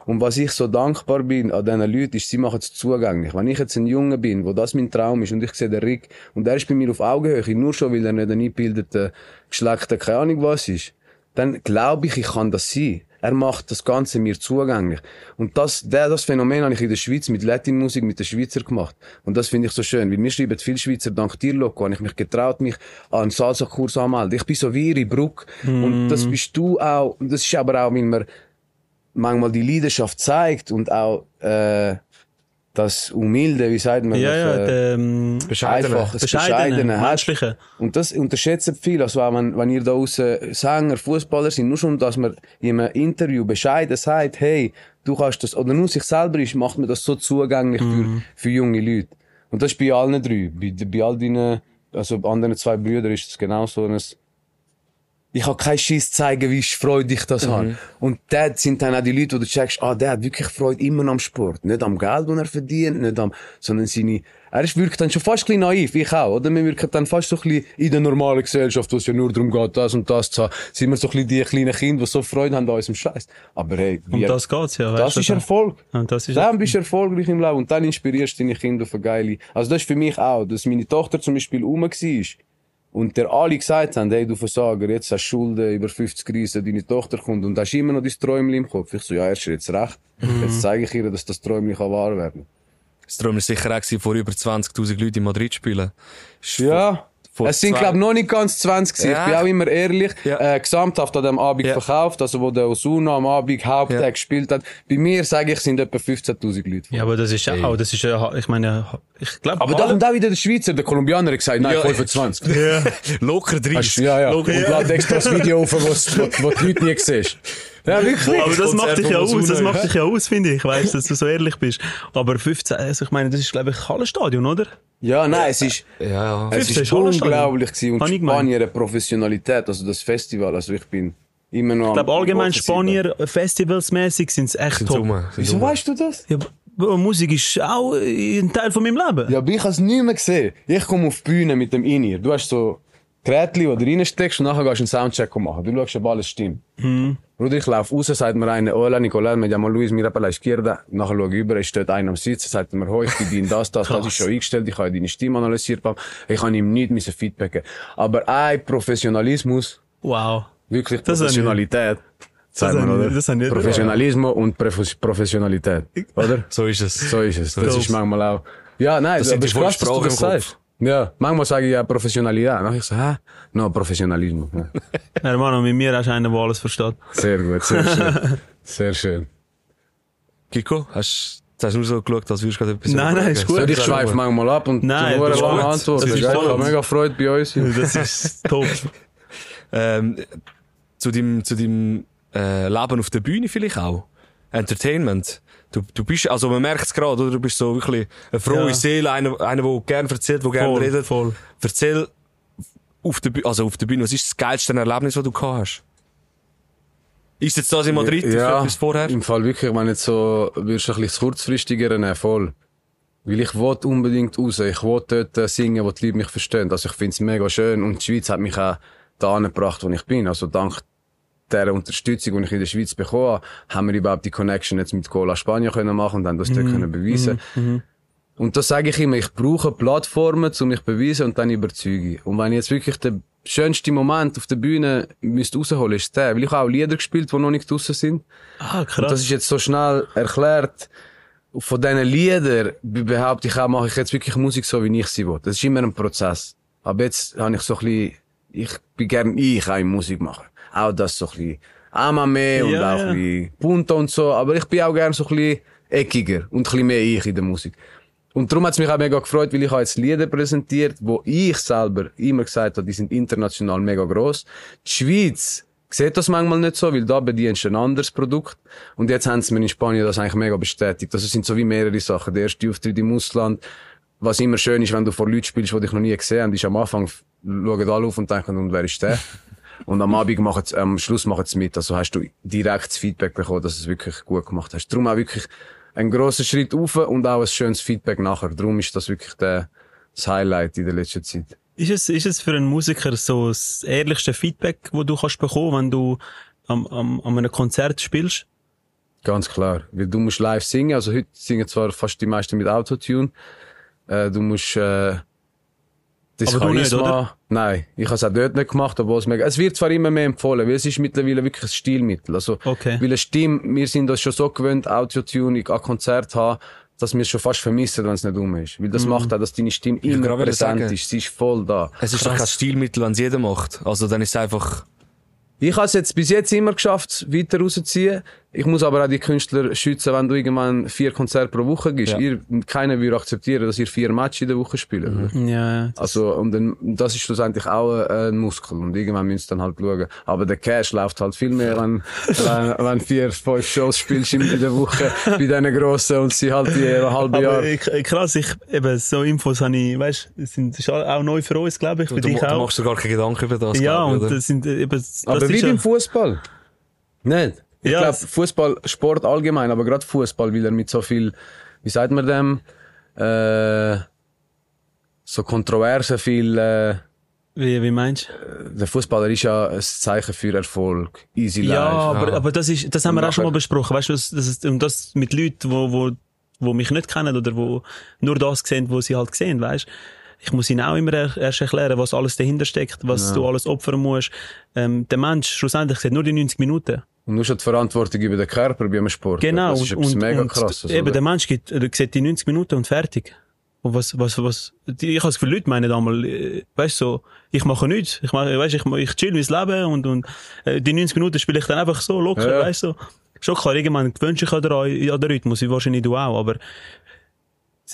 Und was ich so dankbar bin an diesen Leuten, ist, sie machen es zugänglich. Wenn ich jetzt ein Junge bin, wo das mein Traum ist und ich sehe den Rick und er ist bei mir auf Augenhöhe, nur schon, weil er nicht ein eingebildeter, geschleckter, keine Ahnung was ist, dann glaube ich, ich kann das sein. Er macht das Ganze mir zugänglich. Und das, der, das Phänomen habe ich in der Schweiz mit Latinmusik, mit den Schweizer gemacht. Und das finde ich so schön, weil mir schreiben viele Schweizer, dank dir, Loco, habe ich mich getraut, mich an einen Salsa-Kurs anzumelden. Ich bin so wie ihre Brücke. Und das bist du auch. Und das ist aber auch, weil man manchmal die Leidenschaft zeigt und auch, äh, das Humilde, wie sagt man Ja, das? ja, äh, der, ähm, Bescheidene. einfach das Bescheidene, Bescheidene. Und das unterschätzen viele. Also auch wenn, wenn ihr da aussen Sänger, Fußballer sind, nur schon, dass man in einem Interview bescheiden sagt, hey, du kannst das, oder nur sich selber ist, macht man das so zugänglich für, für junge Leute. Und das ist bei allen drei. Bei, bei all deinen, also bei anderen zwei Brüdern ist es genau so ein, ich kann keinen Schiss zeigen, wie freudig ich das habe. Und dort sind dann auch die Leute, wo du checkst, ah, der hat wirklich Freude immer am Sport. Nicht am Geld, das er verdient, nicht am, sondern seine, er ist wirkt dann schon fast ein bisschen naiv, ich auch, oder? Wir wirken dann fast so ein bisschen in der normalen Gesellschaft, wo es ja nur darum geht, das und das zu haben, sind wir so ein bisschen die kleinen Kinder, die so Freude haben an unserem Scheiß. Aber hey, um wir, das geht's ja. das ist Erfolg. Und das ist Dann bist du erfolgreich im Leben und dann inspirierst du deine Kinder auf eine geile. Also das ist für mich auch, dass meine Tochter zum Beispiel rum war und der alle gesagt haben, hey du Versager, jetzt hast du Schulden über 50 Riesen, deine Tochter kommt und hast immer noch dein Träumchen im Kopf. Ich so, ja, erst jetzt recht. Jetzt zeige ich ihr, dass das Träumchen kann wahr werden. Das Traum war sicher auch vor über 20.000 Leuten in Madrid spielen. Ja. Vor Es sind, zwei- glaub noch nicht ganz 20 gewesen. Ja. Ich bin auch immer ehrlich. Ja. Äh, gesamthaft an dem Abend Ja. verkauft, also wo der Osuna am Abend Haupttag Ja. gespielt hat. Bei mir, sage ich, sind etwa 15.000 Leute. Ja, aber das ist ja auch, das ist ja, ich meine, ich glaube, Aber da kommt auch wieder der Schweizer, der Kolumbianer, hat gesagt, nein, Ja. 25. Locker 30. Ja, ja. Locker. Und lad extra das Video auf, was, was, was die Leute nie siehst. Ja, wirklich. aber das macht dich ja aus, das macht dich ja aus, finde ich, weißt, dass du so ehrlich bist. Aber 15, also ich meine, das ist, glaube ich, Hallenstadion, oder? Ja, nein, es ist, Ja, ja. es 15 ist unglaublich gewesen. Und ich. Spanier eine Professionalität, also das Festival, also ich bin immer noch Ich glaube, allgemein Spanier, festivalsmäßig sind es echt top. Summe. Wieso weißt du das? Ja, Bro, Musik ist auch ein Teil von meinem Leben. Ja, aber ich habe es nie mehr gesehen. Ich komme auf die Bühne mit dem In-Ear. Du hast so Gerätchen, die du reinsteckst und nachher gehst du einen Soundcheck machen. Du schaust, ob alles stimmt. Bruder, ich laufe raus, sagt mir einer, hola Nicolás, me llamo Luis, mira para la izquierda. Nachher schaue ich über, es steht einer am Sitzen, sagt mir, hoi, ich bin dein das, das, das ist schon eingestellt, ich habe deine Stimme analysiert. bam. Ich habe ihm nicht müssen Feedback geben. Aber ein Professionalismus, Wow. wirklich Das Professionalität. Sagt man, oder? das nicht Professionalismus und Profes- Professionalität. Oder? So ist es. So ist es. Das Dope. ist manchmal auch. Ja, nein, Das sind aber ist krass, dass du das sagst. Ja, manchmal sage ich ja Professionalität. Dann ich so, hä? No, Professionalismus. Ja. Hermano, mit mir hast du einen, der alles versteht. Sehr gut, sehr schön. Sehr schön. Kiko, hast, hast du nur so geschaut, als würdest du gerade etwas Nein, nein, ist gut. So, ich schweife manchmal ab und Nein, du lange gut. antworten. Das ist gell? Ich mega Freude bei uns. Das ist top. Ähm, zu deinem, zu deinem äh, Leben auf der Bühne vielleicht auch. Entertainment. Du, du bist, also man merkt es gerade, oder? Du bist so wirklich eine frohe Ja. Seele, einer, einer, der gerne erzählt, der gerne redet. voll. Erzähl auf der Bühne, also auf der Bühne, was ist das geilste Erlebnis, das du gehabt hast? Ist jetzt das in Madrid ja, etwas vorher? im Fall wirklich, wenn jetzt so, würdest du ein bisschen das kurzfristigere nehmen, voll. Weil ich will unbedingt raus. Ich will dort äh, singen, wo die Leute mich verstehen. Also ich find's mega schön. Und die Schweiz hat mich auch da gebracht, wo ich bin. Also dank der Unterstützung, die ich in der Schweiz bekommen habe, haben wir überhaupt die Connection jetzt mit Cola Spanien können machen und haben das dort können beweisen. Und das sage ich immer, ich brauche Plattformen, um mich zu beweisen und dann überzeugen. Und wenn ich jetzt wirklich den schönsten Moment auf der Bühne müsste rausholen, ist der. Weil ich habe auch Lieder gespielt, die noch nicht draussen sind. Ah, Und krass. das ist jetzt so schnell erklärt. Von diesen Liedern be- behaupte ich auch, mache ich jetzt wirklich Musik so, wie ich sie will. Das ist immer ein Prozess. Aber jetzt habe ich so ein bisschen, ich bin gern ich auch Musik machen. Auch das so ein bisschen Amame und Ja, auch ein bisschen Punto und so. Aber ich bin auch gern so ein bisschen eckiger und ein bisschen mehr ich in der Musik. Und darum hat es mich auch mega gefreut, weil ich habe jetzt Lieder präsentiert, wo ich selber immer gesagt habe, die sind international mega gross. Die Schweiz sieht das manchmal nicht so, weil da bedienst du ein anderes Produkt. Und jetzt haben sie mir in Spanien das eigentlich mega bestätigt. Das sind so wie mehrere Sachen. Der erste Auftritt im Ausland, was immer schön ist, wenn du vor Leuten spielst, die dich noch nie gesehen haben, ist am Anfang, schauen alle auf und denken, und wer ist der? Und am Abend machen sie, am Schluss machen sie mit. Also hast du direkt das Feedback bekommen, dass du es wirklich gut gemacht hast. Darum auch wirklich ein grosser Schritt auf und auch ein schönes Feedback nachher. Darum ist das wirklich der, das Highlight in der letzten Zeit. Ist es, ist es für einen Musiker so das ehrlichste Feedback, wo du kannst bekommen, wenn du am, am, an einem Konzert spielst? Ganz klar. Weil du musst live singen. Also heute singen zwar fast die meisten mit Autotune. Äh, du musst, äh, das Aber du nicht, Charisma- oder? Nein, ich habe es auch dort nicht gemacht, obwohl es mega, es wird zwar immer mehr empfohlen, weil es ist mittlerweile wirklich ein Stilmittel. Also, Okay. weil eine Stimme, wir sind das schon so gewöhnt, Autotune an Konzert haben, dass wir es schon fast vermissen, wenn es nicht um ist. Weil das macht auch, dass deine Stimme immer gerade präsent sagen. ist. Sie ist voll da. Es ist doch kein Stilmittel, wenn es jeder macht. Also dann ist es einfach, Ich habe es jetzt bis jetzt immer geschafft, weiter rauszuziehen. Ich muss aber auch die Künstler schützen, wenn du irgendwann vier Konzerte pro Woche gibst. Ja. Ihr, keiner würde akzeptieren, dass ihr vier Matches in der Woche spielt. oder? Ja, ja. Also, und dann, das ist schlussendlich auch ein, ein Muskel. Und irgendwann müsst ihr dann halt schauen. Aber der Cash läuft halt viel mehr, wenn, wenn, wenn vier, fünf Shows spielst in der Woche bei diesen Grossen und sie halt die halbe Aber Jahr. äh, krass, ich, eben, so Infos habe ich, weißt, sind, ist auch neu für uns, glaube ich, für du, dich du auch. machst dir gar keine Gedanken über das. ja, glaub ich, und das sind, äh, eben, das Aber ist wie beim Fußball. Nicht. Ich Ja, glaube, Fußball, Sport allgemein, aber gerade Fußball, weil er mit so viel, wie sagt man dem, äh, so Kontroversen viel, äh, Wie, wie meinst du? der Fußballer ist ja ein Zeichen für Erfolg. Easy Ja, life. aber, aber das ist, das haben wir auch schon mal besprochen, weißt du, das, das ist, und das mit Leuten, wo, wo, wo mich nicht kennen oder wo nur das sehen, was sie halt sehen, weißt ich muss ihnen auch immer er, erst erklären, was alles dahinter steckt, was du alles opfern musst. Ähm, der Mensch schlussendlich sieht nur die 90 Minuten. Und du hast die Verantwortung über den Körper bei einem Sport. Genau. Das ist und, etwas und, mega und krasses. Eben, oder? der Mensch gibt, er sieht die 90 Minuten und fertig. Und was, was, was, die, ich habe das Gefühl, Leute meinen einmal, äh, weißt du, so, ich mache nichts. Ich mache, weißt, ich, ich chill mein Leben und, und, äh, die 90 Minuten spiele ich dann einfach so locker, Ja. weißt du. Schon klar, irgendwann gewöhnst du dich an den, an den Rhythmus, wie wahrscheinlich du auch, aber,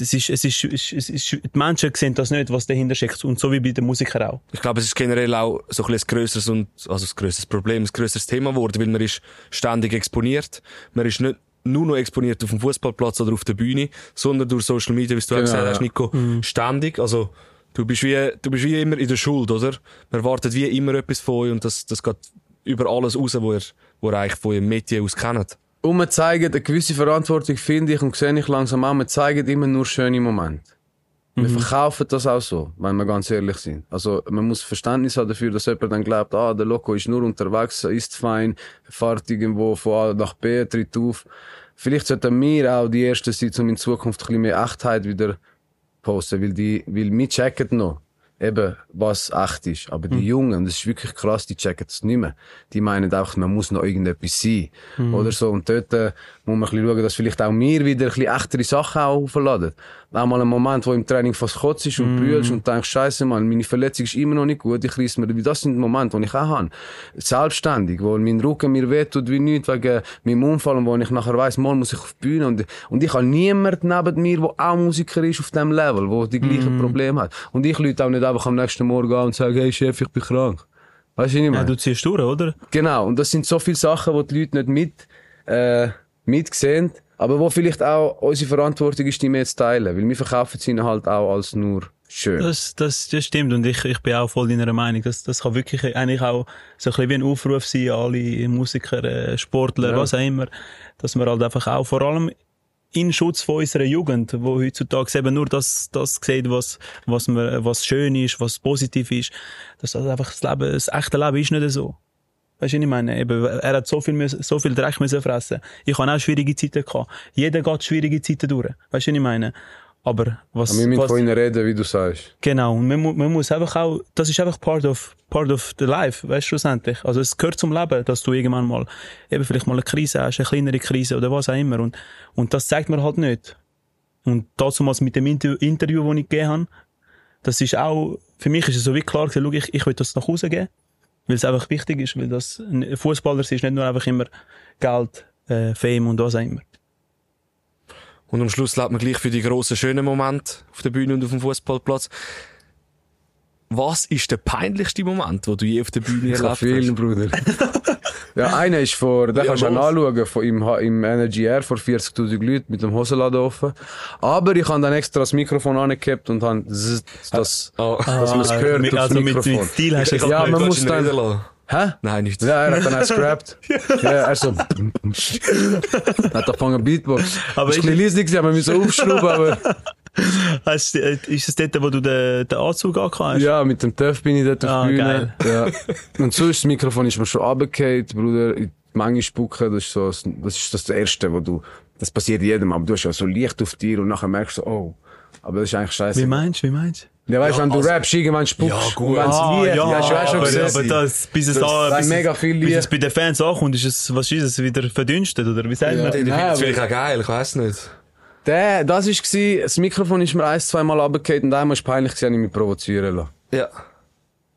es ist, es ist, es ist, es ist, die Menschen sehen das nicht, was dahinter steckt. Und so wie bei den Musikern auch. Ich glaube, es ist generell auch so ein, bisschen ein grösseres und, also ein grösseres Problem, ein grösseres Thema geworden, weil man ist ständig exponiert. Man ist nicht nur noch exponiert auf dem Fußballplatz oder auf der Bühne, sondern durch Social Media, wie du auch Genau, gesagt hast, ja. Nico, ständig. Also, du bist wie, du bist wie immer in der Schuld, oder? Man erwartet wie immer etwas von euch und das, das geht über alles raus, wo ihr, wo ihr eigentlich von eurem Metier aus kennt. Und wir zeigen eine gewisse Verantwortung, finde ich, und sehe ich langsam an, wir zeigen immer nur schöne Momente. Wir verkaufen das auch so, wenn wir ganz ehrlich sind. Also, man muss Verständnis haben dafür, dass jemand dann glaubt, ah, der Loco ist nur unterwegs, isst fein, fährt irgendwo von A nach B, tritt auf. Vielleicht sollten wir auch die Ersten sein, um in Zukunft ein bisschen mehr Echtheit wieder posten, weil die, weil wir checken noch, eben, was echt ist. Aber die Jungen, und das ist wirklich krass, die checken es nicht mehr. Die meinen auch, man muss noch irgendetwas sein. Oder so. Und dort äh, muss man ein bisschen schauen, dass vielleicht auch wir wieder ein bisschen echtere Sachen auch aufladen. Auch mal ein Moment, wo im Training fast kotzt ist und brüllst und denkst, Scheiße, Mann, meine Verletzung ist immer noch nicht gut, ich reiss mir, das sind Momente, die ich auch habe. Selbstständig, wo mein Rücken mir wehtut wie nichts wegen meinem Unfall und wo ich nachher weiss, mal muss ich auf die Bühne und, und ich habe niemanden neben mir, der auch Musiker ist auf dem Level, wo die gleichen Probleme hat. Und ich lüte auch nicht einfach am nächsten Morgen an und sage, hey Chef, ich bin krank. Weißt du, was ich meine? Ja, du ziehst durch, oder? Genau, und das sind so viele Sachen, die die Leute nicht mit, äh, mitsehen, aber wo vielleicht auch unsere Verantwortung ist, die wir jetzt teilen, weil wir verkaufen sie ihnen halt auch als nur schön. Das, das, das stimmt und ich, ich bin auch voll deiner Meinung. Das, das kann wirklich eigentlich auch so ein bisschen wie ein Aufruf sein, an alle Musiker, äh, Sportler, Ja. was auch immer, dass wir halt einfach auch vor allem in Schutz von unserer Jugend, wo heutzutage eben nur das, das sieht, was, was, man, was schön ist, was positiv ist, das einfach das Leben, das echte Leben ist nicht so. Weißt du, ich meine? Eben, er hat so viel, so viel Dreck müssen fressen. Ich habe auch schwierige Zeiten gehabt. Jeder geht schwierige Zeiten durch. Weißt du, ich meine? Aber was, wir müssen was, von ihnen reden, wie du sagst. Genau, und man, man muss einfach auch, das ist einfach part of, part of the life, weißt du, schlussendlich. Also es gehört zum Leben, dass du irgendwann mal, eben vielleicht mal eine Krise hast, eine kleinere Krise oder was auch immer. Und, und das zeigt man halt nicht. Und dazu mal mit dem Inter Interview, das ich gegeben habe, das ist auch, für mich ist es so wie klar schau, ich, ich will das nach Hause geben, weil es einfach wichtig ist, weil das, ein Fußballer ist nicht nur einfach immer Geld, äh, Fame und was auch immer. Und am Schluss lebt man gleich für die grossen, schönen Momente auf der Bühne und auf dem Fußballplatz. Was ist der peinlichste Moment, wo du je auf der Bühne erlebt vielen, hast? Bruder. ja, einer ist vor, den Ja, kannst du anschauen, von im, im Energy Air vor 40.000 Leuten mit dem Hosenladen offen. Aber ich habe dann extra das Mikrofon angehabt und habe zzzt, das, Ah. dass man es hört mit, aufs also mit, Mikrofon. mit Stil hast du. Ja, man muss dann- reden lassen. Hä? Nein, nicht. Ja, er hat dann auch gescrapped. ja, er so. hat angefangen Beatbox. Aber bisschen leise gewesen, aber wir müssen aufschrauben, aber Hast, du- äh, ist es dort, wo du den, den Anzug angehabt hast? ja, mit dem Töff bin ich dort auf Ah, Bühne. geil. Ja. Und sonst, das Mikrofon ist mir schon runtergefallen, Bruder. Menge spucken, das ist so, das ist das Erste, wo du, das passiert jedem, aber du hast ja so Licht auf dir und nachher merkst du, oh. Aber das ist eigentlich scheiße. Wie meinst du, wie meinst du? Ja, weißt du, wenn du also- rappst, irgendwann spuckst. Ja, gut. Ah, Lied, ja, auch schon aber, gesehen. aber das, bis es Das da, sind bis, mega es- viel bis es bei den Fans ankommt, ist es, was ist es, wieder verdünstet, oder wie sagt Ja. man? Ich finde Nein, das aber- vielleicht auch geil, ich weiss nicht. Der, das ist gsi, das Mikrofon ist mir ein, zwei Mal runtergefallen und einmal ist peinlich gewesen, ich mich provozieren lassen. Ja.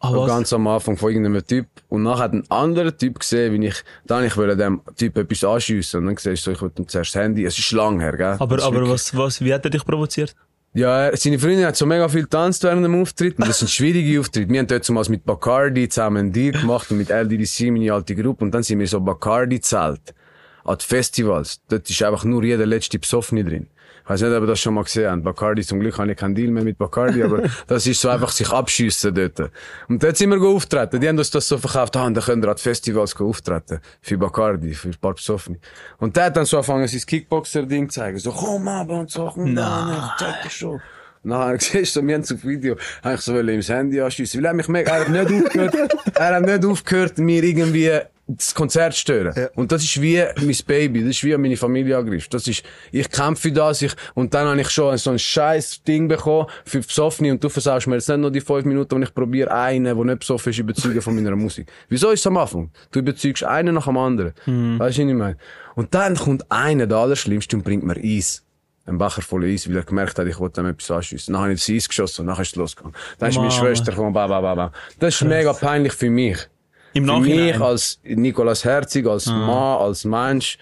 Ah, So was? ganz am Anfang von irgendeinem Typ. Und nachher hat ein anderer Typ gesehen, wie ich, dann ich wollte dem Typ etwas anschiessen. Und dann siehst du, so, ich wollte ihm zuerst das Handy. Es ist lang her, gell? Aber, aber wirklich- was, was, wie hat er dich provoziert? Ja, seine Freundin hat so mega viel getanzt während dem Auftritt. Und das sind schwierige Auftritte. Wir haben dort zumal mit Bacardi zusammen einen Deal gemacht und mit LDDC, meine alte Gruppe. Und dann sind wir so Bacardi-Zelt. An die Festivals. Dort ist einfach nur jeder letzte Besoffene drin. Ich weiß nicht, ob ihr das schon mal gesehen habt. Bacardi, zum Glück habe ich keinen Deal mehr mit Bacardi, aber das ist so einfach sich abschiessen dort. Und dort sind wir auftreten. Die haben uns das so verkauft, ah, und dann können wir an Festivals auftreten. Für Bacardi, für ein paar Besoffene. Und der hat dann so angefangen, sein Kickboxer-Ding zu zeigen. So, komm aber und so, komm da, zeig dich schon. Nein, siehst du, wir haben es auf Video, habe ich so wollte ihm das Handy anschiessen. Weil er mich mega, er hat nicht aufgehört, er hat nicht aufgehört, mir irgendwie das Konzert stören. Und das ist wie mein Baby, das ist wie meine Familie angegriffen. Das ist, ich kämpfe für das, ich, und dann habe ich schon so ein scheiß Ding bekommen für Besoffene und du versaust mir jetzt nicht nur die fünf Minuten, wenn ich probiere, einen, der nicht besoffen ist, überzeugen von meiner Musik. Wieso ist es am Anfang? Du überzeugst einen nach dem anderen. Weißt du, was ich meine? Und dann kommt einer, der Allerschlimmste, und bringt mir Eis. Ein Becher voll Eis, weil er gemerkt hat, ich wollte ihm etwas anschiessen. Dann habe ich das Eis geschossen und dann ist es losgegangen. Dann ist meine. Schwester gekommen, ba, ba, ba, ba. Das ist mega peinlich für mich. Im Für mich als Nikolaus Herzig, als Mann, als Mensch,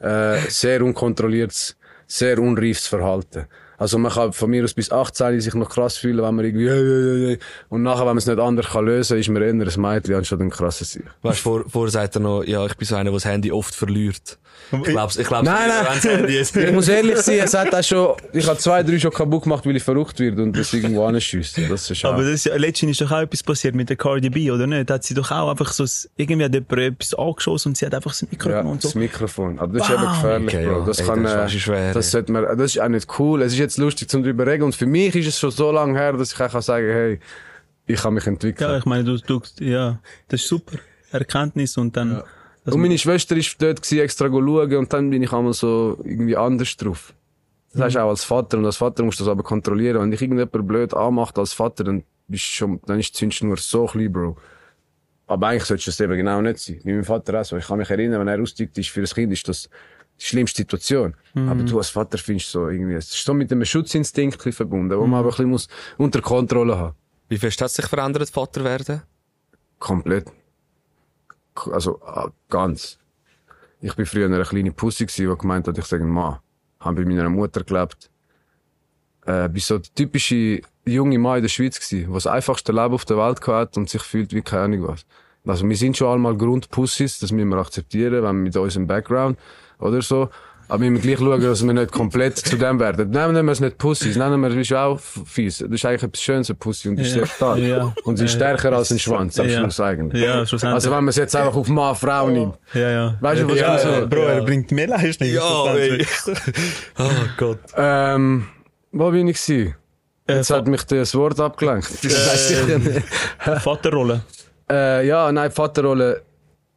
äh, sehr unkontrolliertes, sehr unreifes Verhalten. Also man kann von mir aus bis 18 sich noch krass fühlen, wenn man irgendwie, und nachher, wenn man es nicht anders kann lösen, ist man eher ein Mädchen anstatt ein krasses Sieg. Weißt du, vor, vorher sagt er noch, ja, ich bin so einer, der das Handy oft verliert. Ich glaub's, ich glaub's, Nein, nein. wenn's Handy ist. Ich muss ehrlich sein, es hat auch schon, ich habe zwei, drei schon kaputt gemacht, weil ich verrückt werde und das irgendwo anschiessen. Das ist Aber das ist, ja- letztens ist doch auch etwas passiert mit der Cardi B, oder nicht? Hat sie doch auch einfach so, irgendwie hat jemand etwas angeschossen und sie hat einfach das Mikrofon Ja, und so. das Mikrofon. Aber das ist Wow. eben gefährlich, Okay, Bro. ja. Das Ey, kann, das äh, ist schwer, das sollte man, das ist auch nicht cool. Es ist jetzt lustig zum drüber reden und für mich ist es schon so lange her, dass ich auch kann sagen, hey, ich kann mich entwickeln. Ja, ich meine, du, du, ja, das ist super. Erkenntnis und dann, das Und meine Schwester ist dort gewesen, extra schauen und dann bin ich einmal so irgendwie anders drauf. Das heißt auch als Vater und als Vater musst du das aber kontrollieren. Wenn dich irgendjemand blöd anmacht als Vater, dann bist schon, dann ist die Zündschnur so klein, Bro. Aber eigentlich sollte das eben genau nicht sein. Wie mein Vater auch so. Ich kann mich erinnern, wenn er aussteigt ist für das Kind, ist das schlimmste Situation. Aber du als Vater findest so irgendwie, es ist so mit einem Schutzinstinkt verbunden, wo man aber ein bisschen muss unter Kontrolle haben. Wie fest hat sich verändert, Vater werden? Komplett. Also, ganz. Ich bin früher eine kleine Pussy gsi, die gemeint hat, ich sage Mann. Hab bei meiner Mutter gelebt. Äh, bin so der typische junge Mann in der Schweiz gsi, der das einfachste Leben auf der Welt hat und sich fühlt wie keine Ahnung was. Also, wir sind schon einmal Grundpussys, das müssen wir akzeptieren, wenn wir mit unserem Background oder so. Aber wir müssen gleich schauen, dass wir nicht komplett zu dem werden. Nennen wir es nicht Pussys, nennen wir es ist auch fies. Das ist eigentlich etwas Schönes, ein Pussy, und die ist Ja. sehr stark. Ja. Und sie ist stärker als ein Schwanz, am Ja. Schluss eigentlich. Ja, schlussendlich. Also wenn man es jetzt einfach auf Mann, Frau nimmt. ja, ja. Weißt du, was ja, ich ja, Bro, er bringt mehr Leistung. Ja, ey. oh Gott. Ähm, wo bin ich gewesen? Jetzt Äh, hat mich das Wort abgelenkt. Nicht. Vaterrolle. Äh, ja, nein, Vaterrolle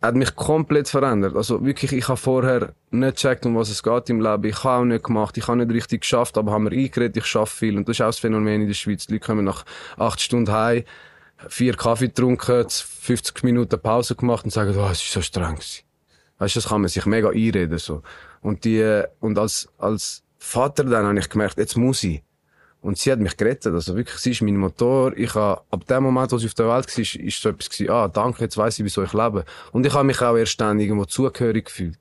hat mich komplett verändert. Also wirklich, ich habe vorher nicht gecheckt, um was es geht im Leben. Ich habe auch nicht gemacht, ich habe nicht richtig geschafft, aber haben mir eingeredet, ich schaffe viel. Und das ist auch das Phänomen in der Schweiz. Die Leute kommen nach acht Stunden heim, vier Kaffee getrunken, 50 Minuten Pause gemacht und sagen, oh, es ist so streng. Weißt du, das kann man sich mega einreden, so. Und die, und als, als Vater dann habe ich gemerkt, jetzt muss ich. Und sie hat mich gerettet. Also wirklich, sie ist mein Motor. Ich habe, ab dem Moment, wo sie auf der Welt war, ist, so etwas gewesen, ah, danke, jetzt weiss ich, wieso ich lebe. Und ich habe mich auch erst dann irgendwo zugehörig gefühlt.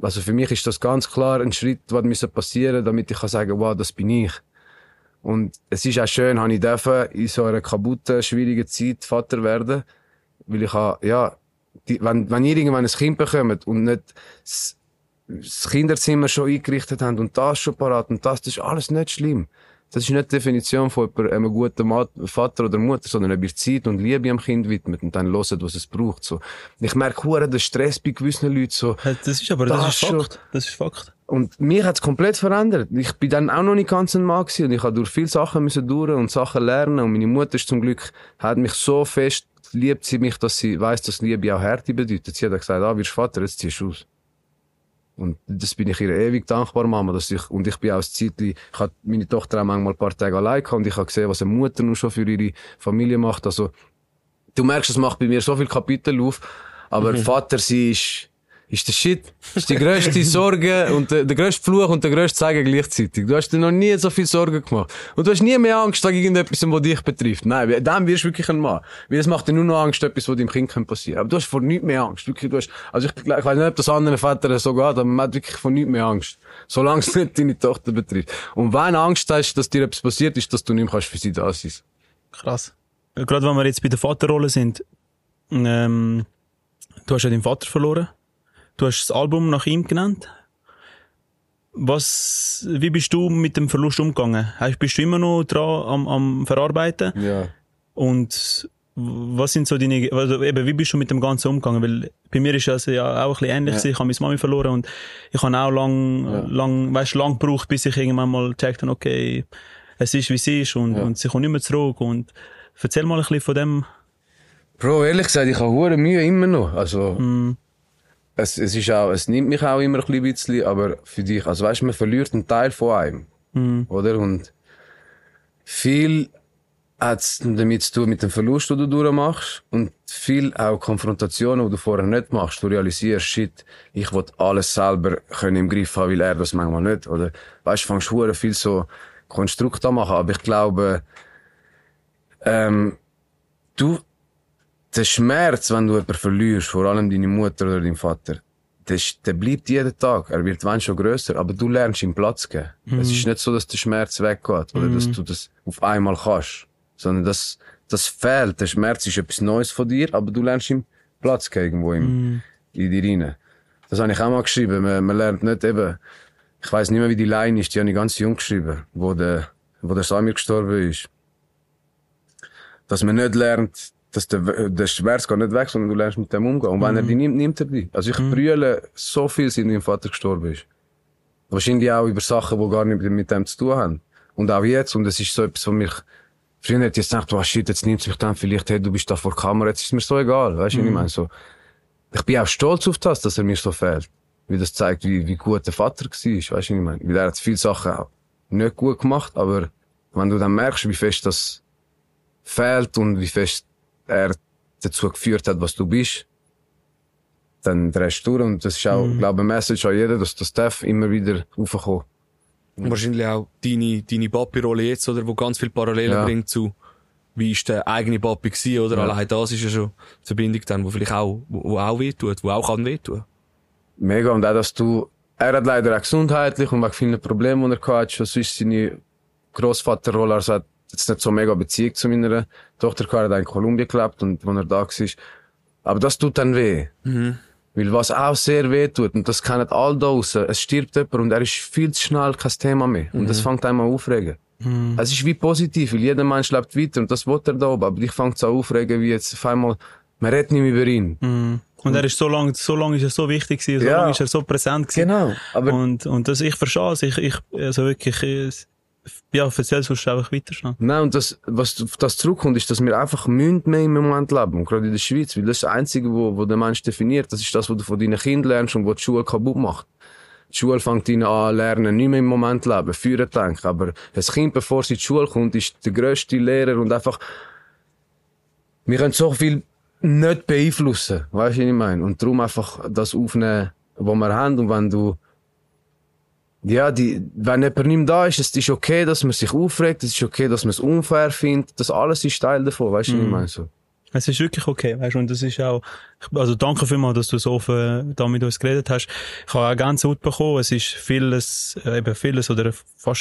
Also für mich ist das ganz klar ein Schritt, was müssen passieren, damit ich kann sagen, wow, das bin ich. Und es ist auch schön, habe ich dürfen in so einer kaputten, schwierigen Zeit Vater werden. Weil ich habe, ja, die, wenn, wenn ihr irgendwann ein Kind bekommt und nicht das Kinderzimmer schon eingerichtet habt und das schon parat und das, das ist alles nicht schlimm. Das ist nicht die Definition von einem guten Vater oder Mutter, sondern ob ihr Zeit und Liebe am Kind widmet und dann hört, was es braucht. So. Ich merke hure den Stress bei gewissen Leuten so. Das ist aber, das, Das ist schon. Fakt. Das ist Fakt. Und mich hat's komplett verändert. Ich bin dann auch noch nicht ganz ein Mann gewesen und ich habe durch viele Sachen müssen durch und Sachen lernen und meine Mutter ist zum Glück, hat mich so fest, liebt sie mich, dass sie weiß, dass Liebe auch Härte bedeutet. Sie hat gesagt, ah, wirst Vater, jetzt ziehst du aus. Und das bin ich ihr ewig dankbar, Mama, dass ich, und ich bin auch ein Zeitli, ich hatte meine Tochter auch manchmal ein paar Tage allein gehabt und ich habe gesehen, was eine Mutter nur schon für ihre Familie macht. Also, du merkst, es macht bei mir so viel Kapitel auf, aber Vater, sie ist, ist der Shit. Ist die grösste Sorge und der, der grösste Fluch und der grösste Segen gleichzeitig. Du hast dir noch nie so viel Sorgen gemacht. Und du hast nie mehr Angst wegen irgendetwas, was dich betrifft. Nein, dann wirst du wirklich ein Mann. Weil es macht dir nur noch Angst, etwas, was deinem Kind kann passieren Aber du hast vor nichts mehr Angst. Wirklich, du hast, also ich, ich weiß nicht, ob das anderen Vätern so geht, aber man hat wirklich vor nichts mehr Angst. Solange es nicht deine Tochter betrifft. Und wenn Angst hast, dass dir etwas passiert, ist, dass du nicht kannst für sie da sein. Krass. Gerade wenn wir jetzt bei der Vaterrolle sind, ähm, du hast ja deinen Vater verloren. Du hast das Album nach ihm genannt. Was, wie bist du mit dem Verlust umgegangen? Bist du immer noch dran am, am Verarbeiten? Ja. Und was sind so deine, also eben, wie bist du mit dem Ganzen umgegangen? Weil bei mir ist das ja auch ein bisschen ähnlich. Ja. Ich habe meine Mami verloren und ich habe auch lang, lang, weißt, lang gebraucht, bis ich irgendwann mal gecheckt habe, okay, es ist wie es ist und, Ja. und sie kommt nicht mehr zurück. Und erzähl mal ein bisschen von dem. Bro, ehrlich gesagt, ich habe hure Mühe immer noch. Also, es, es ist auch, es nimmt mich auch immer ein bisschen, aber für dich, also weißt du, man verliert einen Teil von einem. Oder? Und viel hat's damit zu tun mit dem Verlust, den du durchmachst. Und viel auch Konfrontationen, die du vorher nicht machst. Du realisierst, shit, ich will alles selber können im Griff haben, weil er das manchmal nicht. Oder, weißt du, fängst hure viel so Konstrukt an machen. Aber ich glaube, ähm, du, der Schmerz, wenn du jemanden verlierst, vor allem deine Mutter oder deinen Vater, der, ist- der bleibt jeden Tag. Er wird wenn schon grösser, aber du lernst ihm Platz geben. Es ist nicht so, dass der Schmerz weggeht oder dass du das auf einmal kannst, sondern das, das fehlt. Der Schmerz ist etwas Neues von dir, aber du lernst ihm Platz geben irgendwo im, in dir rein. Das habe ich auch mal geschrieben. Man, man lernt nicht eben, ich weiß nicht mehr, wie die Line ist, die habe ich ganz jung geschrieben, wo der, wo der Samir gestorben ist. Dass man nicht lernt, dass der, der Schmerz geht nicht weg, sondern du lernst mit dem umgehen. Und wenn er dich nimmt, nimmt er dich. Also ich brülle so viel, seit mein Vater gestorben ist. Wahrscheinlich auch über Sachen, die gar nicht mit dem zu tun haben. Und auch jetzt. Und es ist so etwas, was mich, früher hätte ich jetzt gedacht, oh shit, jetzt nimmt mich dann vielleicht, hey, du bist da vor der Kamera, jetzt ist mir so egal. Weißt du, wie ich meine? So, ich bin auch stolz auf das, dass er mir so fehlt. Weil das zeigt, wie, wie gut der Vater war. Weißt du, ich meine? Weil er hat viele Sachen auch nicht gut gemacht, aber wenn du dann merkst, wie fest das fehlt und wie fest er dazu geführt hat, was du bist, dann drehst du durch. Und das ist auch, glaube ich, eine Message an jeden, dass das darf immer wieder raufkommen. Und wahrscheinlich auch deine, deine Papi-Rolle jetzt, oder, wo ganz viel Parallelen Ja. bringt zu, wie ist der eigene Papi gewesen, oder? Ja. Allein das ist ja schon die Verbindung dann, wo vielleicht auch, wo, auch wehtut, wo auch kann wehtun. Mega. Und auch, dass du, er hat leider auch gesundheitlich und wegen vielen Problemen, die er gehabt hat, schon sonst seine Großvaterrolle, also hat jetzt nicht so mega Beziehung zu meiner Tochter gehabt, hat in Kolumbien gelebt und wo er da war. Aber das tut dann weh. Weil was auch sehr weh tut, und das kennen all da draussen, es stirbt jemand und er ist viel zu schnell kein Thema mehr. Und das fängt einem an aufregen. Es ist wie positiv, weil jeder Mensch lebt weiter und das will er da oben. Aber dich fängt es an aufregen, wie jetzt auf einmal, man redet nicht mehr über ihn. Und er ist so lange, so lange ist er so wichtig gewesen, so Ja. lange ist er so präsent gewesen. Genau. Aber Und, und das, ich verstehe es, ich, ich, also wirklich, ich, ja, erzähl sonst einfach weiter schnell. Nein, und das, was das zurückkommt, ist, dass wir einfach müssen mehr im Moment leben. Und gerade in der Schweiz, weil das ist das Einzige, wo, wo der Mensch definiert. Das ist das, was du von deinen Kindern lernst und was die Schule kaputt macht. Die Schule fängt ihnen an, lernen, nicht mehr im Moment leben, führen denken. Aber ein Kind, bevor sie in die Schule kommt, ist der grösste Lehrer und einfach, wir können so viel nicht beeinflussen. Weißt du, was ich meine? Und darum einfach das aufnehmen, was wir haben. Und wenn du, ja, die, wenn jemand nicht da ist, es ist okay, dass man sich aufregt, es ist okay, dass man es unfair findet, das alles ist Teil davon, weißt du, was ich meine? So. Es ist wirklich okay, weißt du, und das ist auch, also danke vielmals, dass du so offen da mit uns geredet hast. Ich habe auch ganz gut bekommen, es ist vieles, äh, eben vieles oder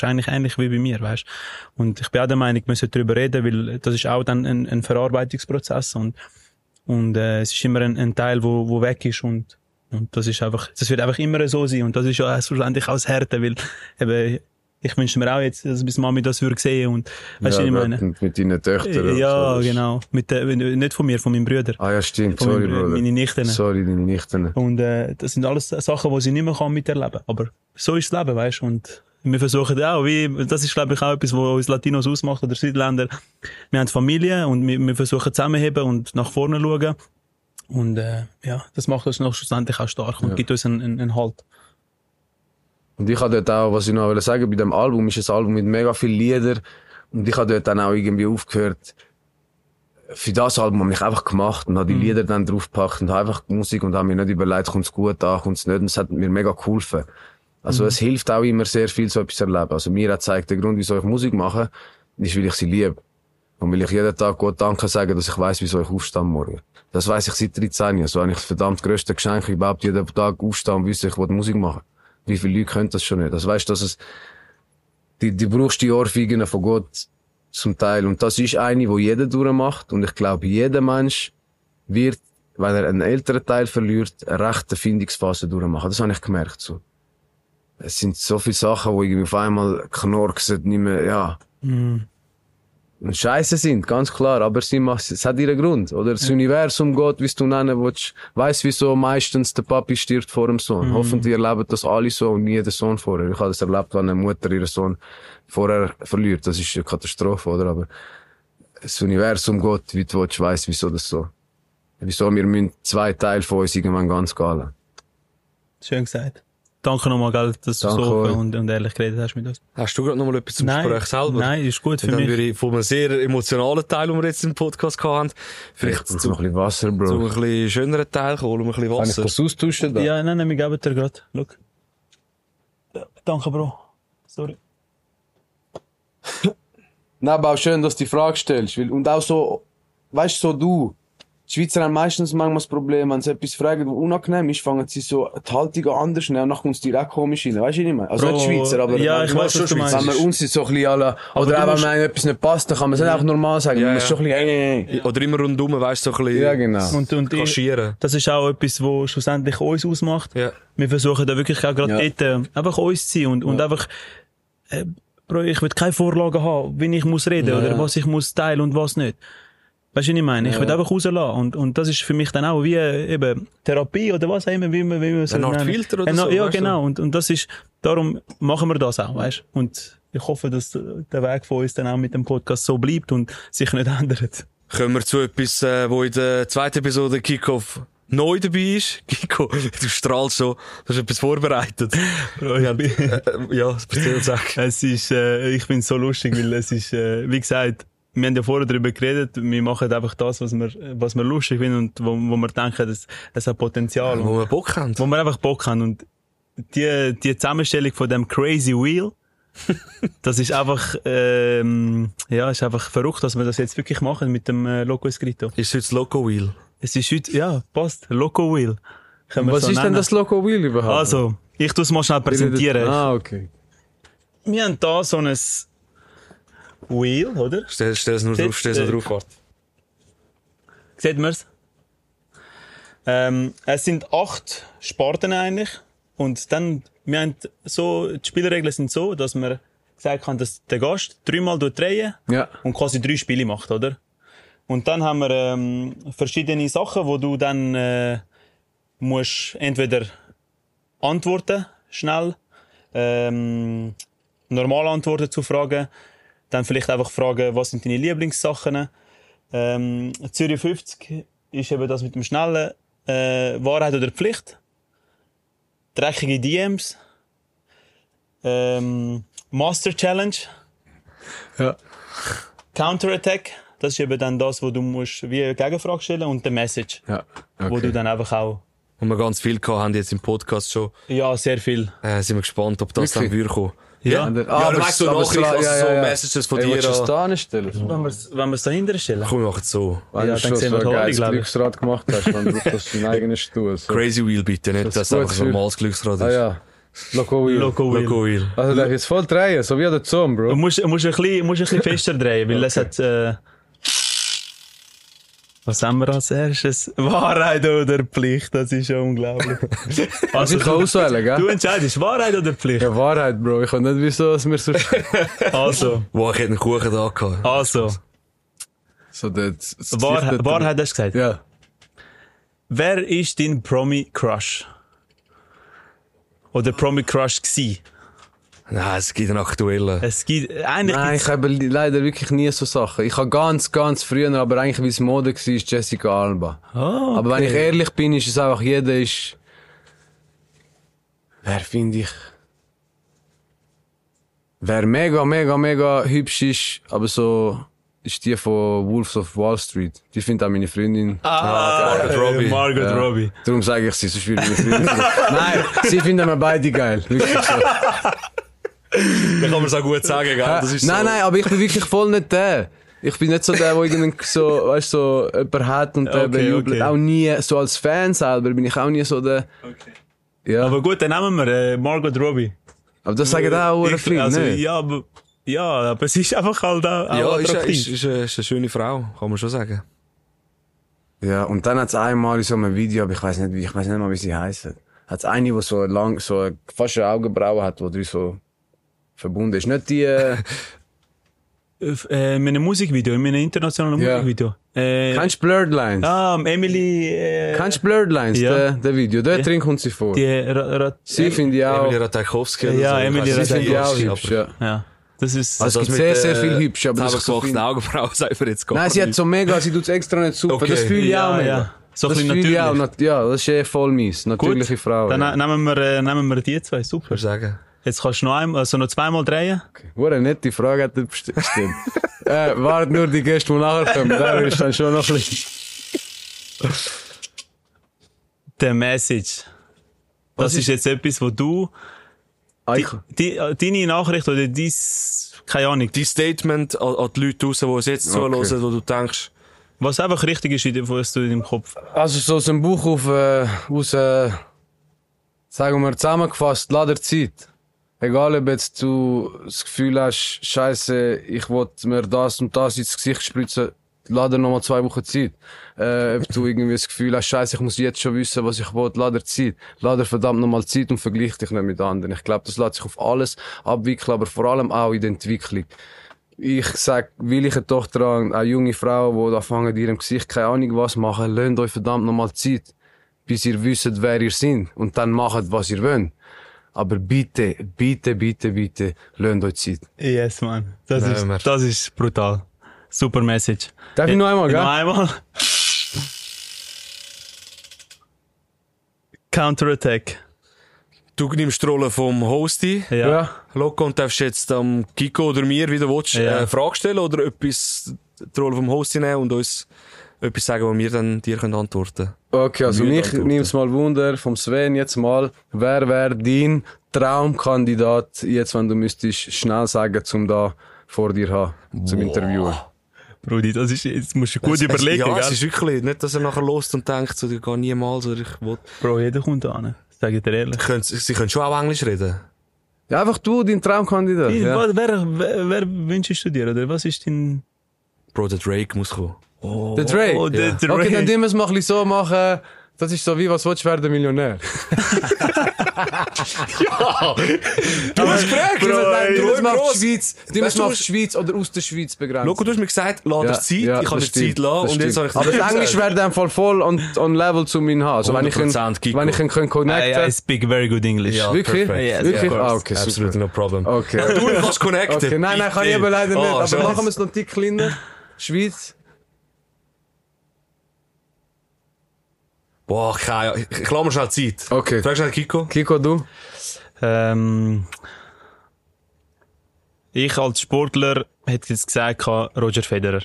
eigentlich ähnlich wie bei mir, weißt du. Und ich bin auch der Meinung, wir sollten darüber reden, weil das ist auch dann ein, ein Verarbeitungsprozess und, und äh, es ist immer ein, ein Teil, wo, wo weg ist und, und das ist einfach, das wird einfach immer so sein und das ist ja schlussendlich auch das Härte, weil eben, ich wünsche mir auch jetzt, dass bis Mami das würde sehen und, weißt du, ja, was ich meine? Mit, deinen Töchtern. Ja, so. Genau. Mit der, nicht von mir, von meinem Bruder. Ah ja, stimmt, Von sorry, Bruder. meine Nichten. Sorry, deine Nichten. Und äh, das sind alles Sachen, die sie nicht mehr kann miterleben Aber so ist das Leben, weißt du. Und wir versuchen auch, wie, das ist, glaube ich, auch etwas, was uns Latinos ausmacht oder Südländer. Wir haben Familie und wir, wir versuchen zusammenheben und nach vorne schauen. Und äh, ja, das macht uns noch schlussendlich auch stark und gibt uns einen, einen, einen Halt. Und ich habe dort auch, was ich noch will sagen, bei dem Album ist ein Album mit mega vielen Liedern. Und ich habe dort dann auch irgendwie aufgehört, für das Album habe ich einfach gemacht und habe die Lieder dann draufgepackt und habe einfach die Musik und habe mir nicht überlegt, kommt's gut an, kommt's nicht. Und es hat mir mega geholfen. Also es hilft auch immer sehr viel, so etwas zu erleben. Also mir hat gezeigt, der Grund, wieso ich Musik mache, ist, weil ich sie liebe. Und will ich jeden Tag Gott Danke sagen, dass ich weiß, wieso ich aufstehe morgen. Das weiß ich seit 13 Jahren. So habe ich das verdammt grösste Geschenk, überhaupt jeden Tag aufstehen und wissen, ich will Musik machen. Wie viele Leute können das schon nicht? Das weißt, dass es, die, die brauchst die Ohrfeigen von Gott zum Teil. Und das ist eine, wo jeder durchmacht. Und ich glaube, jeder Mensch wird, wenn er einen älteren Teil verliert, eine rechte Findungsphase durchmachen. Das habe ich gemerkt, so. Es sind so viele Sachen, die irgendwie auf einmal knorksen, nicht mehr, ja. Und Scheiße sind, ganz klar, aber sie macht, es hat ihren Grund. Oder das Universum Gott, wie es du nennen willst, weiss wieso meistens der Papi stirbt vor dem Sohn. Hoffentlich erleben das alle so und nie der Sohn vorher. Ich habe das erlebt, wenn eine Mutter ihren Sohn vorher verliert. Das ist eine Katastrophe, oder? Aber das Universum Gott, wie du willst, weiss wieso das so. Wieso wir müssen zwei Teile von uns irgendwann ganz gehen. Schön gesagt. Danke nochmal, gell, dass du Danke so euch. offen und, und ehrlich geredet hast mit uns. Hast du gerade noch mal etwas zum Gespräch selber? Nein, ist gut für dann mich. würde ich von einem sehr emotionalen Teil, den wir jetzt im Podcast hatten, vielleicht Ich brauche zu, noch ein bisschen Wasser, zu Bro. einem bisschen schöneren Teil kommen, um ein bisschen Kann ich Wasser. das austauschen da? Ja, nein, nein, wir geben dir gerade. Schau. Danke, Bro. Sorry. Nein, aber auch schön, dass du die Frage stellst. Weil, und auch so, weißt du, so du. Die Schweizer haben meistens manchmal das Problem, wenn sie etwas fragen, was unangenehm ist, fangen sie so die Haltung an anders nehmen und dann kommt es direkt komisch rein. Weißt du, was ich meine? Also Bro, nicht Schweizer, aber ja, wenn ich was du meinst. Wenn wir uns so ein bisschen alle, oder auch wenn mir etwas nicht passt, dann kann man es nicht einfach normal sagen. Ja, man ja. schon ein bisschen, hey, hey, hey. Oder immer rundum, weißt du, so ein bisschen Ja, genau. Und, und kaschieren. das ist auch etwas, was schlussendlich uns ausmacht. Ja. Wir versuchen da wirklich auch gerade Ja. dort, äh, einfach uns zu sein und, und einfach, äh, Bro, ich will keine Vorlagen haben, wie ich muss reden Ja, oder ja. was ich muss teilen und was nicht. Weißt du, was ich meine? Ich Ja. will einfach rauslassen. Und, und das ist für mich dann auch wie äh, eben Therapie oder was auch immer, wie man, wie man es Eine Art nennen. Filter oder so, Ja, genau. Und, und das ist, darum machen wir das auch, weißt du? Und ich hoffe, dass der Weg von uns dann auch mit dem Podcast so bleibt und sich nicht ändert. Kommen wir zu etwas, äh, wo in der zweiten Episode Kickoff neu dabei ist. Kiko, du strahlst so, du hast etwas vorbereitet. Haben, äh, äh, ja, erzähl, sag. Es ist, äh, ich finde so lustig, weil es ist, äh, wie gesagt, wir haben ja vorher darüber geredet, wir machen einfach das, was wir, was wir lustig finden und wo, wo wir denken, es, es hat Potenzial. Wo und, wir Bock haben. wo wir einfach Bock haben. Und die, die Zusammenstellung von dem Crazy Wheel, das ist einfach, ähm, ja, ist einfach verrückt, dass wir das jetzt wirklich machen mit dem äh, Loco Escrito. Ist heute das Loco Wheel. Es ist heute, ja, passt, Loco Wheel. Was so ist denn nennen. das Loco Wheel überhaupt? Also, ich tu es mal schnell präsentieren. Ah, okay. Wir haben da so ein Wheel, oder? Stell, stell es nur Seht- drauf, stell es nur drauf, warte. Sieht man's? Ähm, es sind acht Sparten eigentlich. Und dann, wir haben so, die Spielregeln sind so, dass man gesagt haben, dass der Gast dreimal drehen Ja. und quasi drei Spiele macht, oder? Und dann haben wir ähm, verschiedene Sachen, wo du dann äh, musst entweder antworten schnell, ähm, normal antworten zu Fragen, dann vielleicht einfach fragen, was sind deine Lieblingssachen. Ähm, Zürich 50 ist eben das mit dem schnellen äh, Wahrheit oder Pflicht, dreckige DMs, ähm, Master Challenge, Ja. Counterattack, das ist eben dann das, wo du musst wie eine Gegenfrage stellen und der Message, Ja. wo du Okay. dann einfach auch, Und wir ganz viel gehabt haben jetzt im Podcast schon. ja, sehr viel. Äh, sind wir gespannt, ob das dann Wirklich? würde kommen. Ja. Ah, Ja, aber du weißt so Nachrichten, also ja, so ja. Messages von Ey, dir willst du da? Wenn wir es wenn wir's dahinter stellen. Komm, wir machen es so. Wenn Ja, du dann schon so ein geiles. Glücksrad gemacht hast, dann brauchst du das dein eigenes Stuhl. So. Crazy Wheel bitte, nicht, Das dass ist es einfach ein normales Glücksrad ist. Ah ja. Loco Wheel. Loco Wheel. Loco Wheel. Also darf ich jetzt voll drehen, so wie der Zoom, Du Bro. musst, musst ein bisschen, musst ein bisschen fester drehen, weil es hat, äh, was haben wir als erstes? Wahrheit oder Pflicht, das ist schon unglaublich. Also ich kann auswählen, du gell? entscheidest, Wahrheit oder Pflicht? Ja, Wahrheit, Bro. Ich kann nicht wieso, dass wir so... Also, Wow, ich hätte einen Kuchen da gehabt. also, so das, das Wahrheit, Wahrheit hast du gesagt. Ja. Wer ist dein Promi-Crush? Oder Promi-Crush gsi? Nein, es gibt einen aktuellen. Es gibt, eigentlich Nein, ich habe leider wirklich nie so Sachen. Ich habe ganz, ganz früher, aber eigentlich wie es Mode war, ist Jessica Alba. Ah, Aber wenn ich ehrlich bin, ist es einfach, jeder ist... Wer finde ich... Wer mega, mega, mega hübsch ist, aber so... Ist die von Wolves of Wall Street. Die findet auch meine Freundin. Ah, Margot Robbie. äh, Margot Ja. Robbie. Darum sage ich sie, sonst würde meine Freundin. Nein, sie finden wir beide geil. Wirklich so. Da kann man es auch gut sagen, gell? Das ist nein, so. nein, aber ich bin wirklich voll nicht der. Ich bin nicht so der, der irgendeinen so, weißt, so jemanden hat und der Okay, bejubelt. okay. Auch nie, so als Fan selber bin ich auch nie so der. Ja, aber, Aber gut, dann nehmen wir äh, Margot Robbie. das sagen auch Ich- viele, also, ne? ja, aber, ja, aber es ist einfach halt auch, auch Ja, ist, eine- attraktiv. ist, ist, eine- ist eine schöne Frau, kann man schon sagen. Ja, und dann hat's einmal in so einem Video, aber ich weiß nicht, ich weiß nicht mal, wie sie heißt. Hat's eine, die so lang, so fast eine Augenbraue hat, wo die so verbunden ist. Nicht die, äh, äh, in einem Musikvideo, in einem internationalen Ja. Musikvideo. Äh, kennst du Blurred Lines? ah, Emily, äh, Kennst du Blurred Lines, Ja. der, der Video? Dort drin kommt sie vor. die, ra, ra, Sie finde ich auch, Emily Ratajkowski. Ja, so. Emily ich auch wie hübsch, aber- ja. ja, das ist, Also, es gibt sehr, sehr viel hübsch, aber das ist so Augenbrauen, man jetzt gar Nein, sie hat so mega, sie tut's extra nicht super. Okay. Das fühle ich Ja, auch mega. ja. So ein das bisschen fühle ich auch. natürlich. nat- Ja, das ist eh voll mies. Natürliche Frau. dann ja. ne- nehmen wir, äh, nehmen wir die zwei, super. Ich sagen. Jetzt kannst du noch einmal, also noch zweimal drehen. Hure nette Frage hat er besti- bestimmt. äh, warte nur die Gäste, die nachher kommen. Da ist dann schon noch ein bisschen... Der Message. Das ist jetzt etwas, wo du, Ah, die, ich, die, deine Nachricht oder dies, keine Ahnung, Dein Statement an, an die Leute raus, die es jetzt zuhören, wo du denkst, Was einfach richtig ist, in dem- was du in deinem Kopf. Also so aus dem Buch auf, äh, aus, äh, sagen wir zusammengefasst, lade Zeit. Egal ob jetzt du das Gefühl hast, Scheiße, ich wollte mir das und das ins Gesicht spritzen, lade nochmal zwei Wochen Zeit. Äh, ob du irgendwie das Gefühl hast, Scheiße, ich muss jetzt schon wissen, was ich will, lade Zeit. Lade verdammt nochmal Zeit und vergleich dich nicht mit anderen. Ich glaube, das lässt sich auf alles abwickeln, aber vor allem auch in der Entwicklung. Ich sag, will ich eine Tochter an, eine junge Frau, die da fangen, in ihrem Gesicht keine Ahnung was machen, lasst euch verdammt nochmal Zeit, bis ihr wisst, wer ihr seid. Und dann macht, was ihr wollt. Aber bitte, bitte, bitte, bitte, lasst euch Zeit. Yes, man. Das, ist, das ist brutal. Super Message. Darf ich noch einmal, gell? Noch einmal. Counterattack. Du nimmst die Rolle vom Hostie. Ja. Ja. Loco, und darfst jetzt am Kiko oder mir wieder willst, Ja. äh, eine Frage stellen oder etwas, die Rolle vom Hostie nehmen und uns etwas sagen, wo wir dann dir können antworten Okay, also mich Antworten. nimmt's mal Wunder vom Sven jetzt mal. Wer wäre dein Traumkandidat jetzt, wenn du müsstest schnell sagen, zum da vor dir haben, zum Interviewen? Brudi, das ist, jetzt musst du gut Es- überlegen, Ja, gell? es ist wirklich nicht, dass er nachher lost und denkt, so, ich gehe niemals oder ich will. Bro, jeder kommt an. Sag ich dir ehrlich. Können, sie können schon auch Englisch reden. Ja, einfach du, dein Traumkandidat. Wer, Ja. wer, wer, wer wünschst du dir, oder was ist dein... Bro, der Drake muss kommen. Der Drake? Oh, der Ja. Drake. Okay, dann tun wir es mal ein bisschen so machen. Das ist so wie, was willst du werden, Millionär? Du hast gefragt, Bro, du musst mal auf die Schweiz, du musst mal auf die Schweiz oder aus der Schweiz begrenzen. Loco, du hast mir gesagt, lass dir Zeit, ich kann dir Zeit lassen und jetzt habe ich Aber das Englisch wäre dann voll voll on, on level zu mir haben. Also wenn ich ihn, 100% Kiko. wenn ich ihn können I, connecten I speak very good English. Ja. Wirklich? Yes, Wirklich? Ah, okay, super. Absolutely no problem. Okay. Du kannst connecten. Okay, nein, nein, kann ich aber leider nicht. Oh, aber scheiße. machen wir es noch ein Tick kleiner. Schweiz. Boah, keine Ahnung. Ich, lasse mir schnell Zeit. Okay. Frag schnell Kiko. Kiko, du? Ähm, ich als Sportler hätte jetzt gesagt, Roger Federer.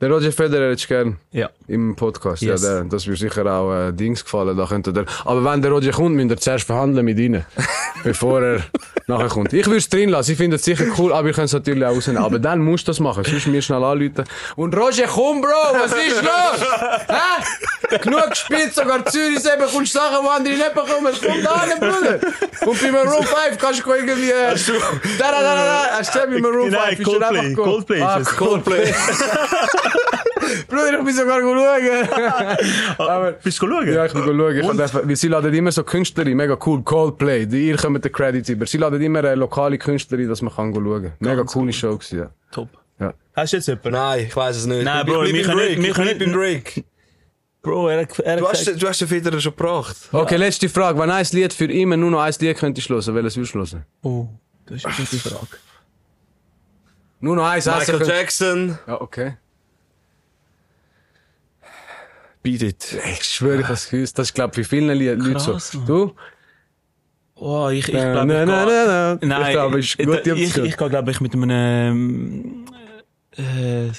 Der Roger Federer hättest du gern Ja. im Podcast. Yes. Ja, der, das würde sicher auch äh, Dings gefallen. Da könnte der, aber wenn der Roger kommt, müsst ihr zuerst verhandeln mit ihnen. bevor er nachher kommt. Ich würde es drin lassen. Ich finde es sicher cool, aber ich kann es natürlich auch rausnehmen. Aber dann musst du das machen. Sonst mir schnell anrufen. Und Roger, komm, Bro! Was ist los? Hä? Genug gespielt, sogar Zürich selber kommst Sachen, die andere nicht bekommen. Komm da hin, Bruder! Und bei Maroon 5 kannst du irgendwie... Äh, da, da, da, da, da. Hast du bei Maroon 5 Nein, ist Coldplay. Coldplay ist ah, es. Coldplay. Bruder, ich bin sogar schauen. Aber, Bist du schauen? ja, ich bin schauen. Ich weil sie laden immer so Künstler ein. Mega cool. Coldplay. Die, ihr kommt den Credit über. Sie laden immer äh, lokale Künstler ein, dass man kann schauen kann. Mega coole Show gewesen, ja. Top. Ja. Hast du jetzt jemanden? Nein, ich weiß es nicht. Nein, Ich Bro, nicht- Ich bleib können beim Drake. Bro, er er Du hast, du hast den Federer schon gebracht. Okay, letzte Frage. Wenn ein Lied für immer nur noch ein Lied könntest hören, welches würdest du hören? Oh, das ist eine gute Frage. Nur noch eins. eins Michael Jackson, Ja, okay. Beat It. Ich schwöre, ich hab's gewusst. Das ist, glaub ich, für viele Lied- Leute Krass, so. Du? Oh, ich, ich glaube, na, gehe- na, na. Nein, Ich glaube, ist gut, ich, ich, ich gehe, glaube ich, mit einem äh,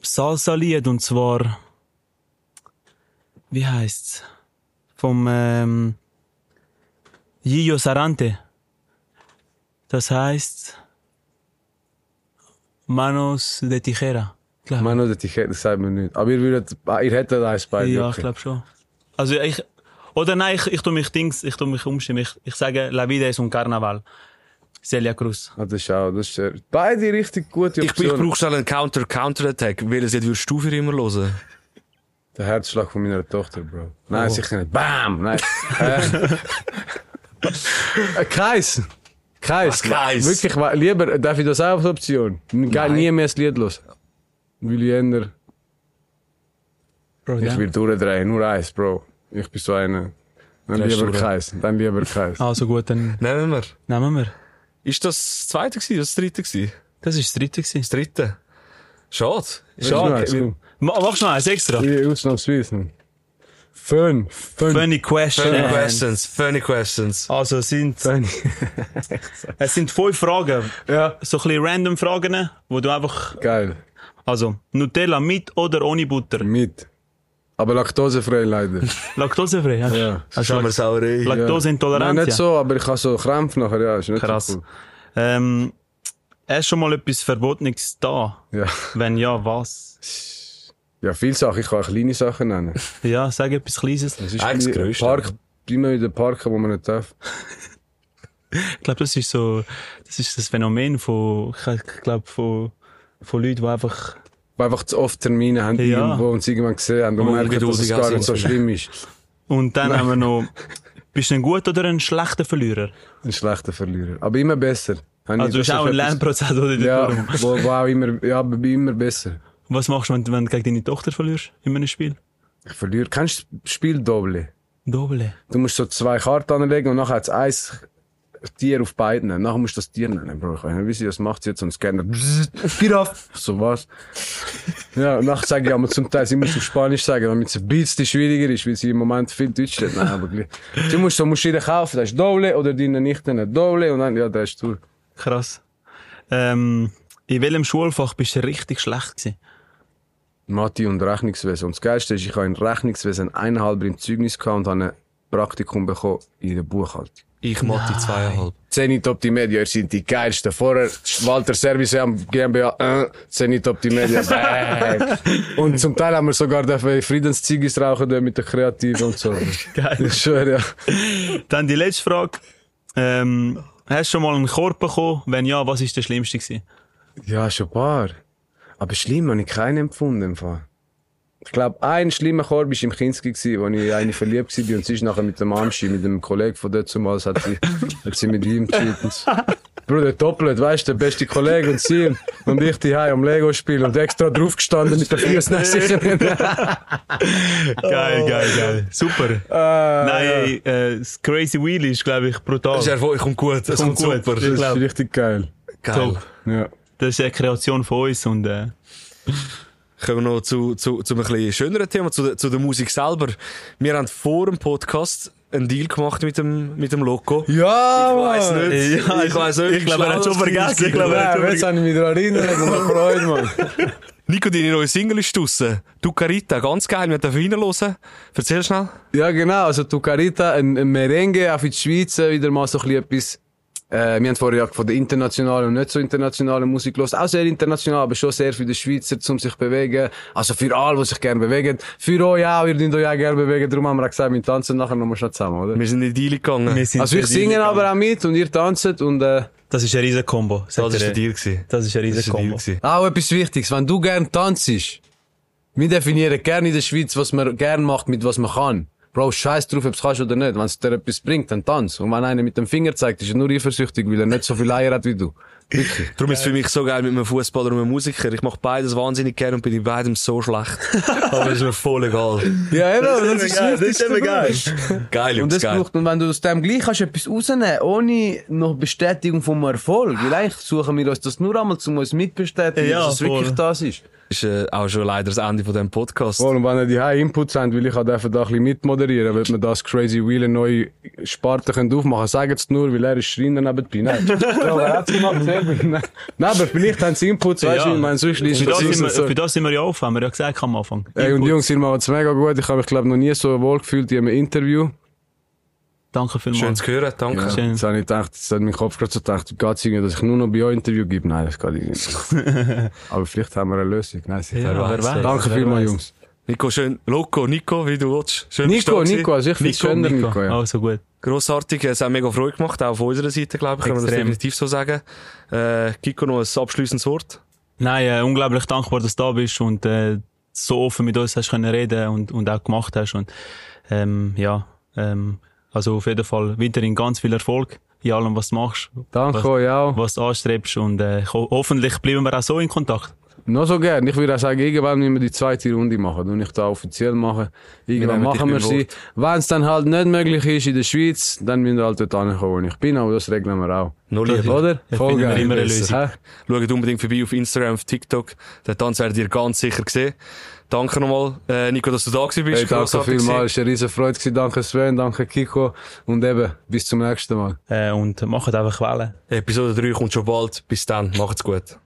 Salsa-Lied und zwar wie heißt's? Vom ähm, Gillo Sarante. Das heißt Manos de Tijera. Glaub ich. Mano, das ich hätte, das sagt mir nicht. Aber ihr würdet, ah, ihr hättet eins bei Ja, ich glaube schon. Also ich oder nein, ich, ich tu mich Dings, ich tu mich umstimmen. Ich, ich sage La vida es un carnaval. Celia Cruz. Ah, das ist auch, das ist sehr, beide richtig gute Ich, ich Optionen. brauche schnell einen Counter, Counter-Attack. Welches Lied würdest du für immer hören? Der Herzschlag von meiner Tochter, Bro. Oh. Nein, sicher nicht. Bam! Nein. äh, äh, Kreis. Kreis. Was, Kreis? Wirklich, lieber, darf ich das auch als Option? Geil, nie mehr das Lied los. Will ich ändern. Bro, Ich will durchdrehen, nur eins, Bro. Ich bin so einer. Dann Drehst lieber. Kreis. Dann lieber Kreis. Also gut, dann Nehmen wir. nehmen wir. Ist das das zweite gewesen, oder das dritte gewesen? Das ist das dritte gewesen. Das dritte. Schade. Schade. Schade. Ma- Machst du noch eins extra? Ich ausnahmsweise. Fünf. Fünf. Funny question. Funny questions, funny questions. Also es sind, es sind fünf Fragen. Ja. So ein bisschen random Fragen, wo du einfach, Geil. Also Nutella mit oder ohne Butter? Mit. Aber laktosefrei leider. Laktosefrei, ja. Ja. Also Schauen wir Sauerei. Laktoseintoleranz. Nein, nicht ja. so, aber ich habe so Krämpfe nachher, ja. Ist nicht Krass. So cool. Ähm, Hast schon mal etwas Verbotenes da? Ja. Wenn ja, was? Ja, viele Sachen. Ich kann auch kleine Sachen nennen. Ja, sag etwas Kleines. Das ist Eigentlich das Größte, Park, immer wieder Parken, wo man nicht darf. Ich glaube, das ist so, das ist das Phänomen von, ich glaube, von, von Leuten, die einfach, Wo einfach zu oft Termine haben, Ja. irgendwo und sie irgendwann gesehen haben und Und merken, dass es gar nicht so schlimm ist. und dann haben wir noch, bist du ein guter oder ein schlechter Verlierer? Ein schlechter Verlierer. Aber immer besser. Habe Also, das auch ein Lernprozess, oder? Ja, wo, wo auch immer, ja, aber bin immer besser. Was machst du, wenn, wenn du gegen deine Tochter verlierst in einem Spiel? Ich verliere. Kennst du das Spiel Doble? Doble. Du musst so zwei Karten anlegen und nachher hat es eins Tier auf beiden. Nachher musst du das Tier nennen, Bro. Ich weiß nicht, wie sie das macht. Sie hat so einen Scanner. Giraffe. So was. Ja, nachher sage ich aber zum Teil, sie muss auf Spanisch sagen, damit es ein bisschen schwieriger ist, weil sie im Moment viel Deutsch redet. Nein, aber gleich. Sie muss so, musst du ihr kaufen, das ist Doble oder deine Nichte Doble und dann, ja, das ist durch. Krass. Ähm, in welchem Schulfach bist du richtig schlecht gewesen? Mathe und Rechnungswesen. Und das Geilste ist, ich habe in Rechnungswesen eineinhalb im Zeugnis gehabt und habe ein Praktikum bekommen in der Buchhaltung. Ich Mathe zweieinhalb. Zenit Optimedia, ihr seid die geilsten. Vorher Walter Service am GmbH, äh, Zenit Optimedia, bang. Und zum Teil haben wir sogar Friedenszeugnis rauchen dürfen mit den Kreativen und so. Geil. Ich schwöre, ja. Dann die letzte Frage. Ähm, hast du schon mal einen Korb bekommen? Wenn ja, was ist der schlimmste gewesen? Ja, schon ein paar. Aber schlimm habe ich keinen empfunden. Im Fall. Ich glaube, ein schlimmer Korb war im Kinski, gewesen, wo ich eine verliebt war und sie ist nachher mit dem Amschi, mit dem Kollegen von dort zumals, hat sie, hat sie mit ihm gecheatet. Bruder, doppelt, weißt du, der beste Kollege und sie und ich die am Lego spielen und extra draufgestanden mit den Füßen sicher. Geil, geil, geil. Super. Nein, ey, äh, das Crazy Wheel ist, glaube ich, brutal. Das ist Erfolg, kommt gut. Das Kommt kommt, gut. super. Das ist richtig geil. Geil. Top. Ja. Das ist eine Kreation von uns und äh, Kommen wir noch zu, zu, zu einem bisschen schöneren Thema, zu, der- zu der Musik selber. Wir haben vor dem Podcast einen Deal gemacht mit dem, mit dem Loco. Ja, Ich weiss Mann. nicht. Ja, ich weiss nicht. ich glaube, er hat schon vergessen. Ich glaube, er Ja, jetzt habe ich mich daran erinnert Freude, Mann. Nico, deine neue Single ist draussen. Du Carita, ganz geil. Wir dürfen reinhören. Erzähl schnell. Ja, genau. Also, Tucarita, ein, ein Merengue, auch für die Schweiz, äh, wieder mal so ein bisschen etwas, äh, wir haben vorher ja von der internationalen und nicht so internationalen Musik los. Auch sehr international, aber schon sehr für die Schweizer, um sich zu bewegen. Also für alle, die sich gerne bewegen. Für euch auch, ihr dürft euch auch gerne bewegen. Darum haben wir auch gesagt, wir tanzen nachher nochmal schnell zusammen, oder? Wir sind in die Deal gegangen. Also ich singe aber auch mit und ihr tanzt und, äh, Das ist ein riesen Kombo. das war der Deal. gewesen. Das ist ein riesen ist gewesen. Auch etwas Wichtiges. Wenn du gern tanzt, wir definieren gerne in der Schweiz, was man gern macht, mit was man kann. Bro, scheiß drauf, ob es kannst oder nicht. Wenn es dir etwas bringt, dann tanz. Und wenn einer mit dem Finger zeigt, ist er nur eifersüchtig, weil er nicht so viel Eier hat wie du. Wirklich. Darum ist es für mich so geil mit einem Fußballer und einem Musiker. Ich mache beides wahnsinnig gerne und bin in beidem so schlecht. Aber das ist mir voll egal. Ja, eben, das, ist geil, das ist eben geil. Geil, Und das geil. braucht, und wenn du aus dem gleich kannst etwas rausnehmen, ohne noch Bestätigung vom Erfolg, weil eigentlich suchen wir uns das nur einmal, um uns mitbestätigen, Ja, dass es wirklich voll. das ist. ist äh, auch schon leider das Ende von diesem Podcast. Voll, und wenn ihr die High Inputs habt, will ich auch dürfen da ein bisschen mitmoderieren, weil wir das Crazy Wheel eine neue Sparte können aufmachen können. Sagt es nur, weil er ist Schreiner nebenbei. Nein. ja, gemacht? Nein. Aber vielleicht haben sie Inputs, weißt du, Ja. ich meine, sonst ist Für das, so. für das sind wir ja offen, haben wir ja gesagt am Anfang. Ey, und Input. Jungs, ihr macht es mega gut. Ich habe mich, glaube noch nie so wohl gefühlt in einem Interview. Danke Schön vielmals. zu hören, danke. Ja, Schön. Jetzt habe ich gedacht, jetzt hat mein Kopf gerade so gedacht, geht's irgendwie, dass ich nur noch bei euch Interview gebe? Nein, das geht nicht. Aber vielleicht haben wir eine Lösung. Nein, sicher. Ja, wer weiß, Danke wer vielmals, weiß. Jungs. Nico, schön. Loco, Nico, wie du willst. Schön Nico. Nico, also ich finde es schöner, Nico, ja. Also gut. Grossartig, es hat mega Freude gemacht, auch auf unserer Seite, glaube ich, können wir das Extrem. definitiv so sagen. Äh, Kiko, noch ein abschließendes Wort. Nein, äh, unglaublich dankbar, dass du da bist und äh, so offen mit uns hast können reden und, und auch gemacht hast. Und ähm, ja, ähm, also auf jeden Fall weiterhin ganz viel Erfolg in allem, was du machst, Danke was, euch auch. was du anstrebst und äh, ho hoffentlich bleiben wir auch so in Kontakt. Noch so gern. Ich würde auch sagen, irgendwann müssen wir die zweite Runde machen und nicht da offiziell machen. Irgendwann machen wir sie. Wenn es dann halt nicht möglich ist in der Schweiz, dann müssen wir halt dort ankommen, wo ich bin, aber das regeln wir auch. Noch lieber. Oder? Da finden wir immer eine. Lösung. Hä? Schaut unbedingt vorbei auf Instagram, auf TikTok. Den Tanz werdet ihr ganz sicher sehen. Danke nochmal, äh, Nico, dass du da gewesen bist. Hey, danke vielmals. Es war eine riesen Freude. gewesen. Danke Sven, danke Kiko. Und eben, bis zum nächsten Mal. Äh, und macht einfach Wellen. gewesen. Episode 3 kommt schon bald. Bis dann. Macht's gut.